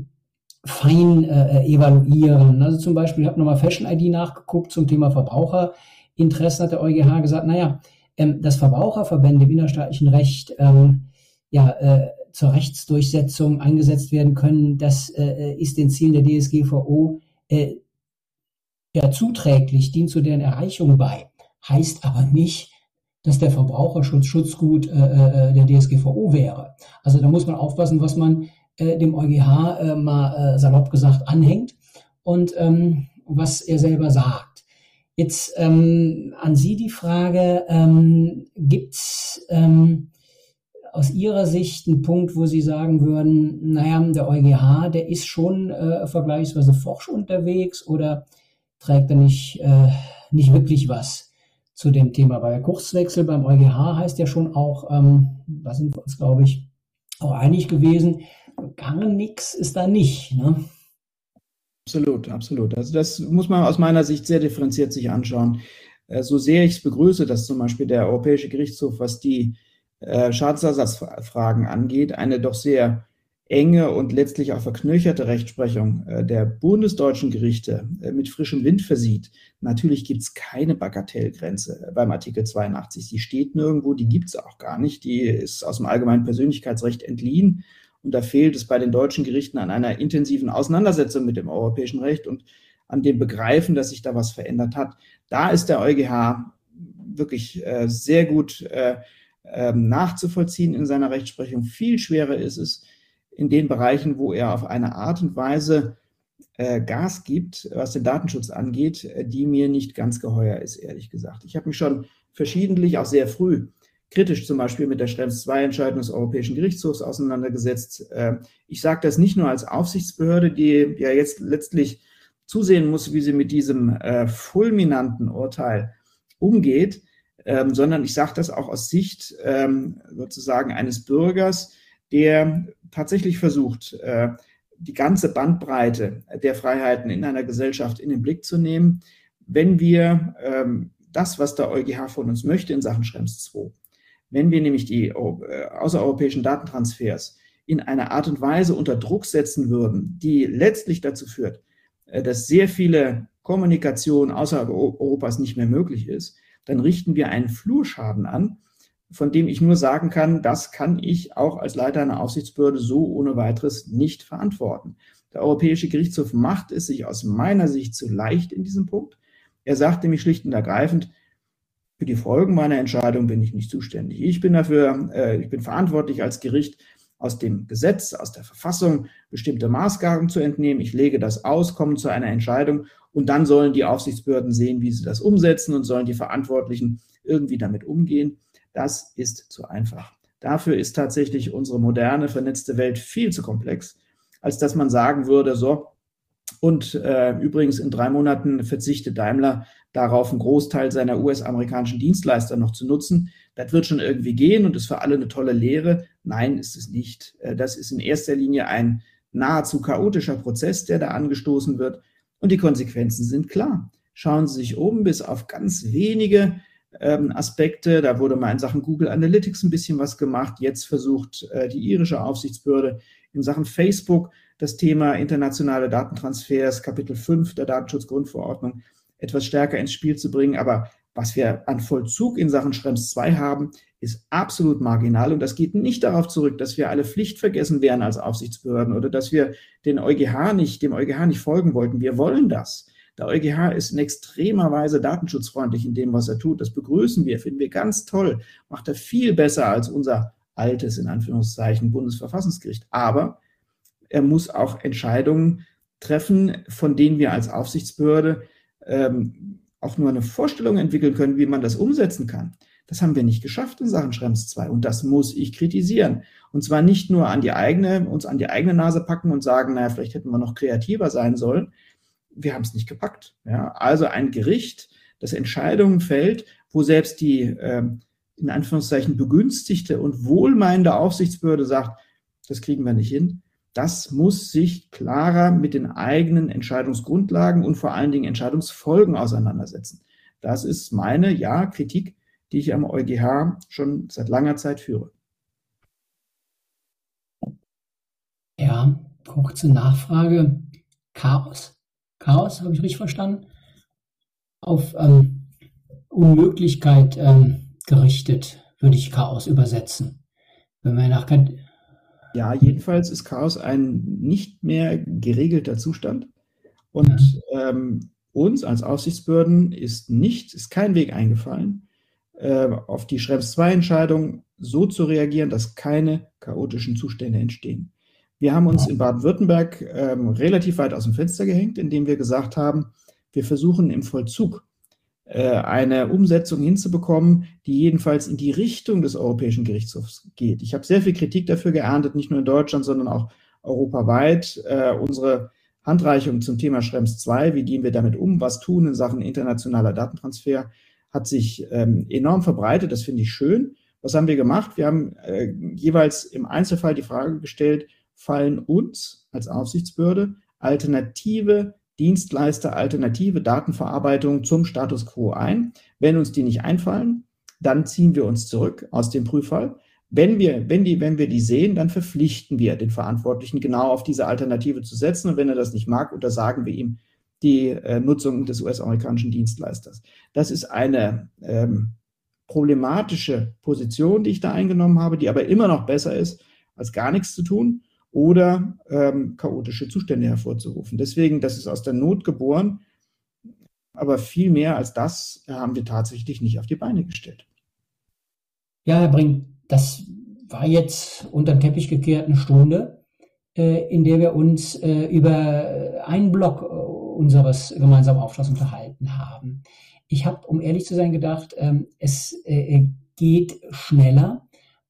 fein äh, evaluieren. Also zum Beispiel, ich habe nochmal Fashion ID nachgeguckt zum Thema Verbraucherinteressen, hat der EuGH gesagt, naja, ähm, dass Verbraucherverbände im innerstaatlichen Recht ähm, ja, äh, zur Rechtsdurchsetzung eingesetzt werden können, das äh, ist den Zielen der DSGVO äh, ja zuträglich, dient zu deren Erreichung bei. Heißt aber nicht, dass der Verbraucherschutz Schutzgut äh, äh der DSGVO wäre. Also da muss man aufpassen, was man äh, dem EuGH äh, mal äh, salopp gesagt anhängt und ähm, was er selber sagt. Jetzt ähm, an Sie die Frage, ähm, gibt es ähm, aus Ihrer Sicht ein Punkt, wo Sie sagen würden, naja, der EuGH, der ist schon äh, vergleichsweise forsch unterwegs oder trägt er nicht, äh, nicht wirklich was zu dem Thema? Weil Kurswechsel beim EuGH heißt ja schon auch, ähm, da sind wir uns, glaube ich, auch einig gewesen, gar nichts ist da nicht. Ne? Absolut, absolut. Also das muss man aus meiner Sicht sehr differenziert sich anschauen. Äh, so sehr ich es begrüße, dass zum Beispiel der Europäische Gerichtshof, was die Schadensersatzfragen angeht, eine doch sehr enge und letztlich auch verknöcherte Rechtsprechung äh, der bundesdeutschen Gerichte mit frischem Wind versieht. Natürlich gibt es keine Bagatellgrenze beim Artikel 82. Die steht nirgendwo, die gibt es auch gar nicht. Die ist aus dem allgemeinen Persönlichkeitsrecht entliehen. Und da fehlt es bei den deutschen Gerichten an einer intensiven Auseinandersetzung mit dem europäischen Recht und an dem Begreifen, dass sich da was verändert hat. Da ist der EuGH wirklich äh, sehr gut äh, äh, nachzuvollziehen in seiner Rechtsprechung. Viel schwerer ist es in den Bereichen, wo er auf eine Art und Weise äh, Gas gibt, was den Datenschutz angeht, äh, die mir nicht ganz geheuer ist, ehrlich gesagt. Ich habe mich schon verschiedentlich, auch sehr früh, kritisch zum Beispiel mit der Schrems II-Entscheidung des Europäischen Gerichtshofs auseinandergesetzt. Äh, ich sage das nicht nur als Aufsichtsbehörde, die ja jetzt letztlich zusehen muss, wie sie mit diesem äh, fulminanten Urteil umgeht, ähm, sondern ich sage das auch aus Sicht ähm, sozusagen eines Bürgers, der tatsächlich versucht, äh, die ganze Bandbreite der Freiheiten in einer Gesellschaft in den Blick zu nehmen. Wenn wir ähm, das, was der EuGH von uns möchte in Sachen Schrems II, wenn wir nämlich die äh, außereuropäischen Datentransfers in einer Art und Weise unter Druck setzen würden, die letztlich dazu führt, äh, dass sehr viele Kommunikation außerhalb Europas nicht mehr möglich ist, dann richten wir einen Flurschaden an, von dem ich nur sagen kann, das kann ich auch als Leiter einer Aufsichtsbehörde so ohne weiteres nicht verantworten. Der Europäische Gerichtshof macht es sich aus meiner Sicht zu leicht in diesem Punkt. Er sagt nämlich schlicht und ergreifend, für die Folgen meiner Entscheidung bin ich nicht zuständig. Ich bin dafür, äh, ich bin verantwortlich als Gericht aus dem Gesetz, aus der Verfassung bestimmte Maßgaben zu entnehmen. Ich lege das aus, komme zu einer Entscheidung und dann sollen die Aufsichtsbehörden sehen, wie sie das umsetzen und sollen die Verantwortlichen irgendwie damit umgehen. Das ist zu einfach. Dafür ist tatsächlich unsere moderne, vernetzte Welt viel zu komplex, als dass man sagen würde, so, und äh, übrigens in drei Monaten verzichtet Daimler darauf, einen Großteil seiner US-amerikanischen Dienstleister noch zu nutzen. Das wird schon irgendwie gehen und ist für alle eine tolle Lehre. Nein, ist es nicht. Äh, das ist in erster Linie ein nahezu chaotischer Prozess, der da angestoßen wird. Und die Konsequenzen sind klar. Schauen Sie sich um, bis auf ganz wenige ähm, Aspekte. Da wurde mal in Sachen Google Analytics ein bisschen was gemacht. Jetzt versucht äh, die irische Aufsichtsbehörde in Sachen Facebook das Thema internationale Datentransfers, Kapitel 5 der Datenschutzgrundverordnung, etwas stärker ins Spiel zu bringen. Aber was wir an Vollzug in Sachen Schrems 2 haben, ist absolut marginal. Und das geht nicht darauf zurück, dass wir alle Pflicht vergessen wären als Aufsichtsbehörden oder dass wir den EuGH nicht, dem EuGH nicht folgen wollten. Wir wollen das. Der EuGH ist in extremer Weise datenschutzfreundlich in dem, was er tut. Das begrüßen wir, finden wir ganz toll. Macht er viel besser als unser altes, in Anführungszeichen, Bundesverfassungsgericht. Aber er muss auch Entscheidungen treffen, von denen wir als Aufsichtsbehörde ähm, auch nur eine Vorstellung entwickeln können, wie man das umsetzen kann. Das haben wir nicht geschafft in Sachen Schrems 2 und das muss ich kritisieren. Und zwar nicht nur an die eigene, uns an die eigene Nase packen und sagen, naja, vielleicht hätten wir noch kreativer sein sollen. Wir haben es nicht gepackt. Ja, also ein Gericht, das Entscheidungen fällt, wo selbst die äh, in Anführungszeichen begünstigte und wohlmeinende Aufsichtsbehörde sagt, das kriegen wir nicht hin das muss sich klarer mit den eigenen Entscheidungsgrundlagen und vor allen Dingen Entscheidungsfolgen auseinandersetzen. Das ist meine, ja, Kritik, die ich am EuGH schon seit langer Zeit führe. Ja, kurze Nachfrage. Chaos? Chaos, habe ich richtig verstanden? Auf ähm, Unmöglichkeit ähm, gerichtet, würde ich Chaos übersetzen. Wenn wir nach ja, jedenfalls ist Chaos ein nicht mehr geregelter Zustand. Und ähm, uns als Aufsichtsbehörden ist nicht, ist kein Weg eingefallen, äh, auf die Schrems II-Entscheidung so zu reagieren, dass keine chaotischen Zustände entstehen. Wir haben uns in Baden-Württemberg ähm, relativ weit aus dem Fenster gehängt, indem wir gesagt haben, wir versuchen im Vollzug eine Umsetzung hinzubekommen, die jedenfalls in die Richtung des Europäischen Gerichtshofs geht. Ich habe sehr viel Kritik dafür geerntet, nicht nur in Deutschland, sondern auch europaweit. Äh, unsere Handreichung zum Thema Schrems 2, wie gehen wir damit um, was tun in Sachen internationaler Datentransfer, hat sich ähm, enorm verbreitet. Das finde ich schön. Was haben wir gemacht? Wir haben äh, jeweils im Einzelfall die Frage gestellt, fallen uns als Aufsichtsbehörde alternative Dienstleister, alternative Datenverarbeitung zum Status quo ein. Wenn uns die nicht einfallen, dann ziehen wir uns zurück aus dem Prüffall. Wenn wir, wenn, die, wenn wir die sehen, dann verpflichten wir den Verantwortlichen genau auf diese Alternative zu setzen. Und wenn er das nicht mag, untersagen wir ihm die äh, Nutzung des US-amerikanischen Dienstleisters. Das ist eine ähm, problematische Position, die ich da eingenommen habe, die aber immer noch besser ist, als gar nichts zu tun oder ähm, chaotische Zustände hervorzurufen. Deswegen, das ist aus der Not geboren, aber viel mehr als das haben wir tatsächlich nicht auf die Beine gestellt. Ja, Herr Brink, das war jetzt unter den Teppich gekehrt eine Stunde, äh, in der wir uns äh, über einen Block äh, unseres gemeinsamen Auftrags unterhalten haben. Ich habe, um ehrlich zu sein, gedacht, ähm, es äh, geht schneller.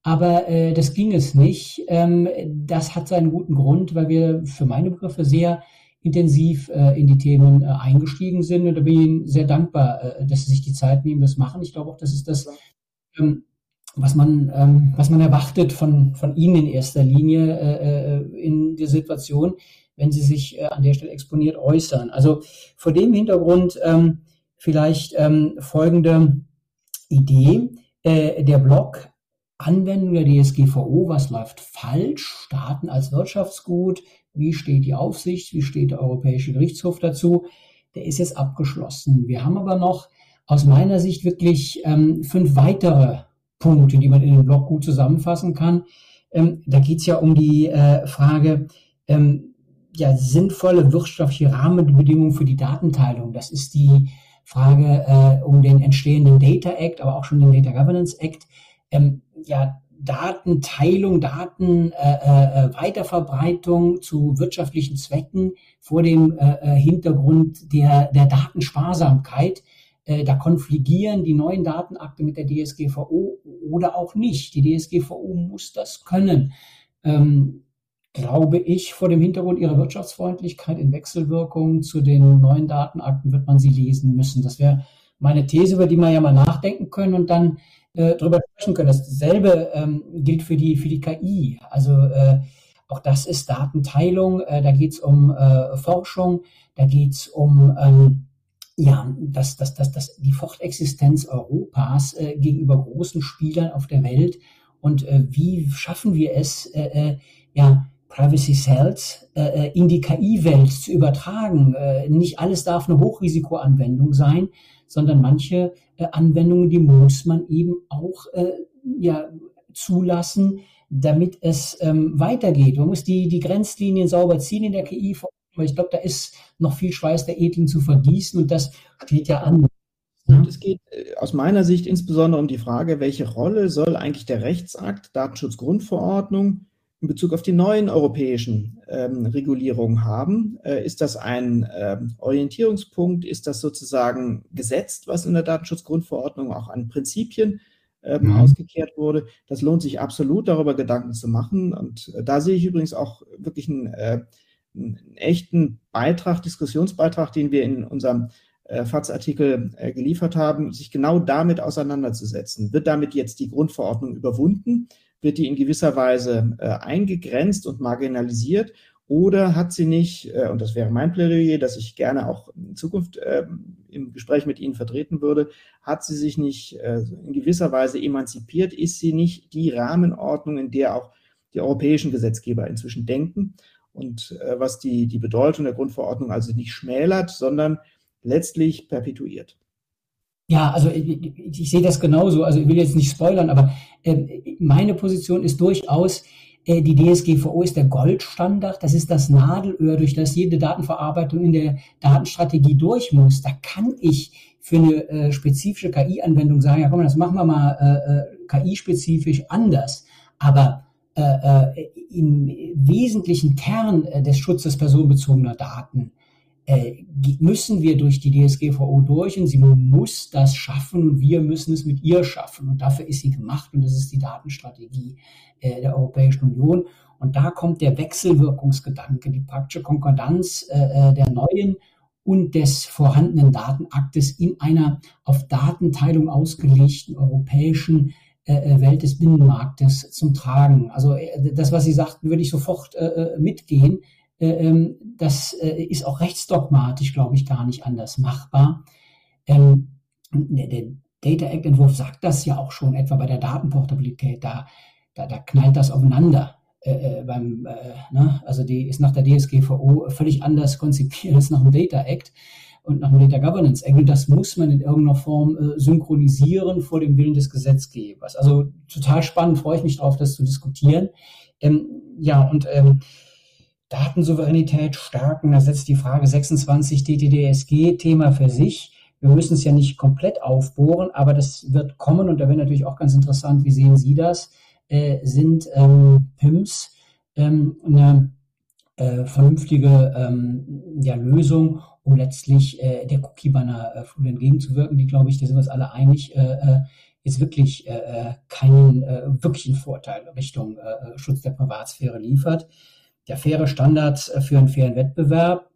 Aber äh, das ging es nicht. Ähm, das hat seinen guten Grund, weil wir für meine Begriffe sehr intensiv äh, in die Themen äh, eingestiegen sind. Und da bin ich Ihnen sehr dankbar, äh, dass Sie sich die Zeit nehmen, das machen. Ich glaube auch, das ist das, ähm, was man, ähm, was man erwartet von, von Ihnen in erster Linie äh, äh in der Situation, wenn Sie sich äh, an der Stelle exponiert äußern. Also vor dem Hintergrund ähm, vielleicht ähm, folgende Idee. Äh, der Blog Anwendung der DSGVO, was läuft falsch, Staaten als Wirtschaftsgut, wie steht die Aufsicht, wie steht der Europäische Gerichtshof dazu, der ist jetzt abgeschlossen. Wir haben aber noch aus meiner Sicht wirklich ähm, fünf weitere Punkte, die man in dem Blog gut zusammenfassen kann. Ähm, da geht es ja um die äh, Frage, ähm, ja, sinnvolle wirtschaftliche Rahmenbedingungen für die Datenteilung. Das ist die Frage äh, um den entstehenden Data Act, aber auch schon den Data Governance Act ähm, ja, Datenteilung, Datenweiterverbreitung äh, äh, zu wirtschaftlichen Zwecken vor dem äh, äh, Hintergrund der, der Datensparsamkeit. Äh, da konfligieren die neuen Datenakte mit der DSGVO oder auch nicht. Die DSGVO muss das können. Ähm, glaube ich, vor dem Hintergrund ihrer Wirtschaftsfreundlichkeit in Wechselwirkung zu den neuen Datenakten wird man sie lesen müssen. Das wäre meine These, über die man ja mal nachdenken können und dann äh, darüber sprechen können. Dasselbe ähm, gilt für die, für die KI. Also äh, auch das ist Datenteilung. Äh, da geht es um äh, Forschung, da geht es um ähm, ja, das, das, das, das, die Fortexistenz Europas äh, gegenüber großen Spielern auf der Welt. Und wie schaffen wir es, ja, Privacy Cells in die KI-Welt zu übertragen? Nicht alles darf eine Hochrisikoanwendung sein, sondern manche äh, Anwendungen, die muss man eben auch äh, ja, zulassen, damit es ähm, weitergeht. Man muss die, die Grenzlinien sauber ziehen in der KI, aber ich glaube, da ist noch viel Schweiß der Edlen zu vergießen und das steht ja an. Und es geht äh, aus meiner Sicht insbesondere um die Frage, welche Rolle soll eigentlich der Rechtsakt, Datenschutzgrundverordnung, in Bezug auf die neuen europäischen ähm, Regulierungen haben. Äh, ist das ein ähm, Orientierungspunkt? Ist das sozusagen gesetzt, was in der Datenschutzgrundverordnung auch an Prinzipien ähm, mhm. ausgekehrt wurde? Das lohnt sich absolut, darüber Gedanken zu machen. Und äh, da sehe ich übrigens auch wirklich einen, äh, einen echten Beitrag, Diskussionsbeitrag, den wir in unserem äh, FATS-Artikel äh, geliefert haben, sich genau damit auseinanderzusetzen. Wird damit jetzt die Grundverordnung überwunden? Wird die in gewisser Weise äh, eingegrenzt und marginalisiert oder hat sie nicht, äh, und das wäre mein Plädoyer, das ich gerne auch in Zukunft äh, im Gespräch mit Ihnen vertreten würde, hat sie sich nicht äh, in gewisser Weise emanzipiert? Ist sie nicht die Rahmenordnung, in der auch die europäischen Gesetzgeber inzwischen denken und äh, was die, die Bedeutung der Grundverordnung also nicht schmälert, sondern letztlich perpetuiert? Ja, also ich, ich, sehe das genauso. Also ich will jetzt nicht spoilern, aber meine Position ist durchaus, äh, die DSGVO ist der Goldstandard. Das ist das Nadelöhr, durch das jede Datenverarbeitung in der Datenstrategie durch muss. Da kann ich für eine äh, spezifische KI-Anwendung sagen, ja komm, das machen wir mal äh, äh KI-spezifisch anders. Aber äh, im wesentlichen Kern des Schutzes personenbezogener Daten äh, müssen wir durch die DSGVO durch und sie muss das schaffen und wir müssen es mit ihr schaffen. Und dafür ist sie gemacht und das ist die Datenstrategie äh, der Europäischen Union. Und da kommt der Wechselwirkungsgedanke, die praktische Konkordanz äh, äh der neuen und des vorhandenen Datenaktes in einer auf Datenteilung ausgelegten europäischen äh, äh, Welt des Binnenmarktes zum Tragen. Also das, was Sie sagten, würde ich sofort mitgehen. Äh, ähm, das äh, ist auch rechtsdogmatisch, glaube ich, gar nicht anders machbar. Ähm, der, Data Act Entwurf sagt das ja auch schon etwa bei der Datenportabilität. Da, da, da knallt das aufeinander. Äh, äh beim, äh, ne? Also die ist nach der DSGVO völlig anders konzipiert als nach dem Data Act und nach dem Data Governance Act. Und das muss man in irgendeiner Form äh, synchronisieren vor dem Willen des Gesetzgebers. Also total spannend, freue ich mich darauf, das zu diskutieren. Ähm, ja, und ähm, Datensouveränität stärken, da setzt die Frage 26 DTDSG Thema für sich. Wir müssen es ja nicht komplett aufbohren, aber das wird kommen und da wäre natürlich auch ganz interessant, wie sehen Sie das? Äh, sind ähm, PIMS ähm, eine äh, vernünftige ähm, ja, Lösung, um letztlich äh, der Cookie-Banner-Flut entgegenzuwirken, die, glaube ich, da sind wir uns alle einig, äh, äh jetzt wirklich äh, äh, keinen äh, wirklichen Vorteil Richtung äh, Schutz der Privatsphäre liefert der faire Standard äh, für einen fairen Wettbewerb.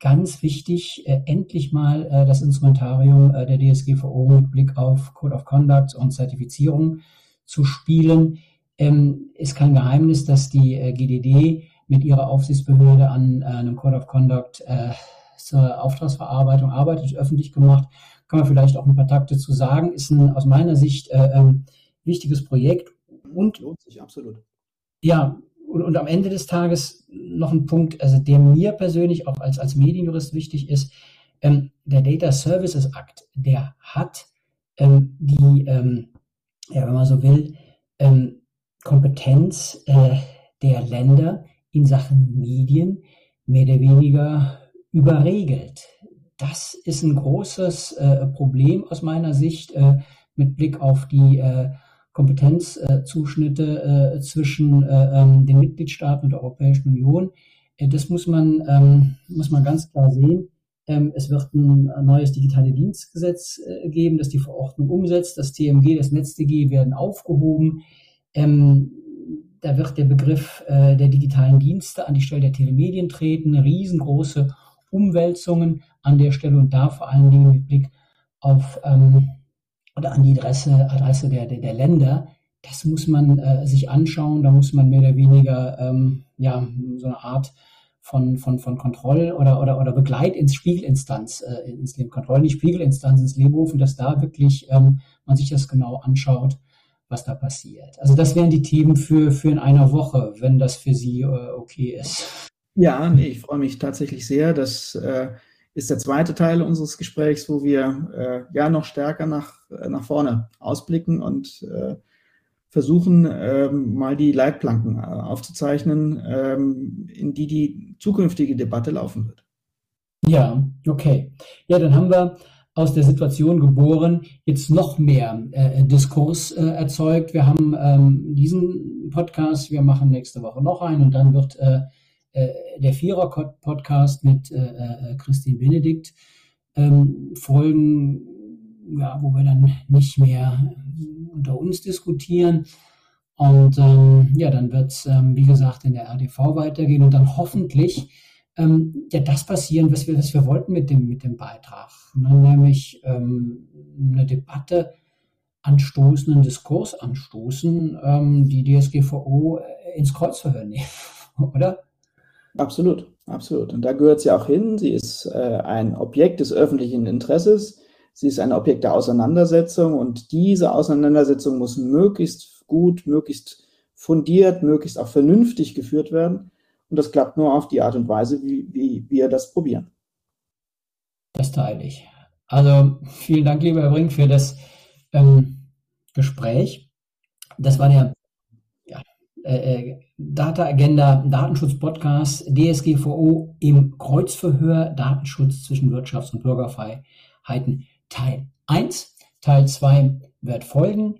Ganz wichtig, äh, endlich mal äh, das Instrumentarium äh, der DSGVO mit Blick auf Code of Conduct und Zertifizierung zu spielen. Ähm, ist kein Geheimnis, dass die äh, GDD mit ihrer Aufsichtsbehörde an äh, einem Code of Conduct zur Auftragsverarbeitung arbeitet, öffentlich gemacht. Kann man vielleicht auch ein paar Takte zu sagen. Ist ein aus meiner Sicht ähm, wichtiges Projekt und lohnt sich absolut. Ja, und, und am Ende des Tages noch ein Punkt, also der mir persönlich auch als, als Medienjurist wichtig ist, ähm, der Data Services Act, der hat ähm, die, ähm, ja, wenn man so will, ähm, Kompetenz äh, der Länder in Sachen Medien mehr oder weniger überregelt. Das ist ein großes äh, Problem aus meiner Sicht äh, mit Blick auf die äh, Kompetenzzuschnitte äh, zwischen äh, ähm, den Mitgliedstaaten und der Europäischen Union. Äh, das muss man, ähm, muss man ganz klar sehen. Ähm, es wird ein neues digitale Dienstgesetz geben, das die Verordnung umsetzt. Das TMG, das NetzDG werden aufgehoben. da wird der Begriff der digitalen Dienste an die Stelle der Telemedien treten. Riesengroße Umwälzungen an der Stelle und da vor allen Dingen mit Blick auf oder an die Adresse, Adresse der, der, der Länder, das muss man äh, sich anschauen. Da muss man mehr oder weniger ähm, ja, so eine Art von, von, von Kontroll- oder, oder, oder Begleit ins Spiegelinstanz, äh, ins Leben, Kontroll, nicht Spiegelinstanz ins Leben rufen, dass da wirklich ähm, man sich das genau anschaut, was da passiert. Also das wären die Themen für, für in einer Woche, wenn das für Sie äh, okay ist. Ja, nee, ich freue mich tatsächlich sehr, dass äh, ist der zweite Teil unseres Gesprächs, wo wir äh, ja noch stärker nach, äh, nach vorne ausblicken und äh, versuchen, ähm, mal die Leitplanken äh, aufzuzeichnen, ähm, in die die zukünftige Debatte laufen wird. Ja, okay. Ja, dann haben wir aus der Situation geboren jetzt noch mehr äh, Diskurs äh, erzeugt. Wir haben ähm, diesen Podcast, wir machen nächste Woche noch einen und dann wird äh, der Vierer-Podcast mit äh, äh, Christine Benedikt ähm, folgen, ja, wo wir dann nicht mehr unter uns diskutieren. Und ähm, ja, dann wird es, ähm, wie gesagt, in der RDV weitergehen und dann hoffentlich ähm, ja das passieren, was wir, was wir wollten mit dem, mit dem Beitrag. Ne? Nämlich ähm, eine Debatte anstoßen, einen Diskurs anstoßen, ähm, die DSGVO ins Kreuzverhör nehmen, oder? Absolut, absolut. Und da gehört sie auch hin. Sie ist äh, ein Objekt des öffentlichen Interesses. Sie ist ein Objekt der Auseinandersetzung und diese Auseinandersetzung muss möglichst gut, möglichst fundiert, möglichst auch vernünftig geführt werden. Und das klappt nur auf die Art und Weise, wie, wie wir das probieren. Das teile ich. Also vielen Dank, lieber Herr Brink, für das ähm, Gespräch. Das war der äh, Data Agenda Datenschutz Podcast DSGVO im Kreuzverhör Datenschutz zwischen Wirtschafts- und Bürgerfreiheiten Teil 1. Teil 2 wird folgen.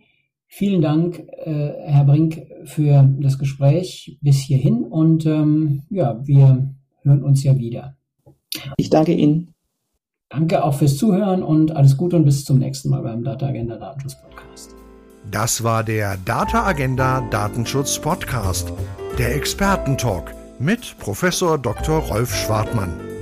Vielen Dank, äh, Herr Brink, für das Gespräch bis hierhin und ähm, ja, wir hören uns ja wieder. Ich danke Ihnen. Danke auch fürs Zuhören und alles Gute und bis zum nächsten Mal beim Data Agenda Datenschutz Podcast. Das war der Data Agenda Datenschutz Podcast, der Expertentalk mit Professor Dr. Rolf Schwartmann.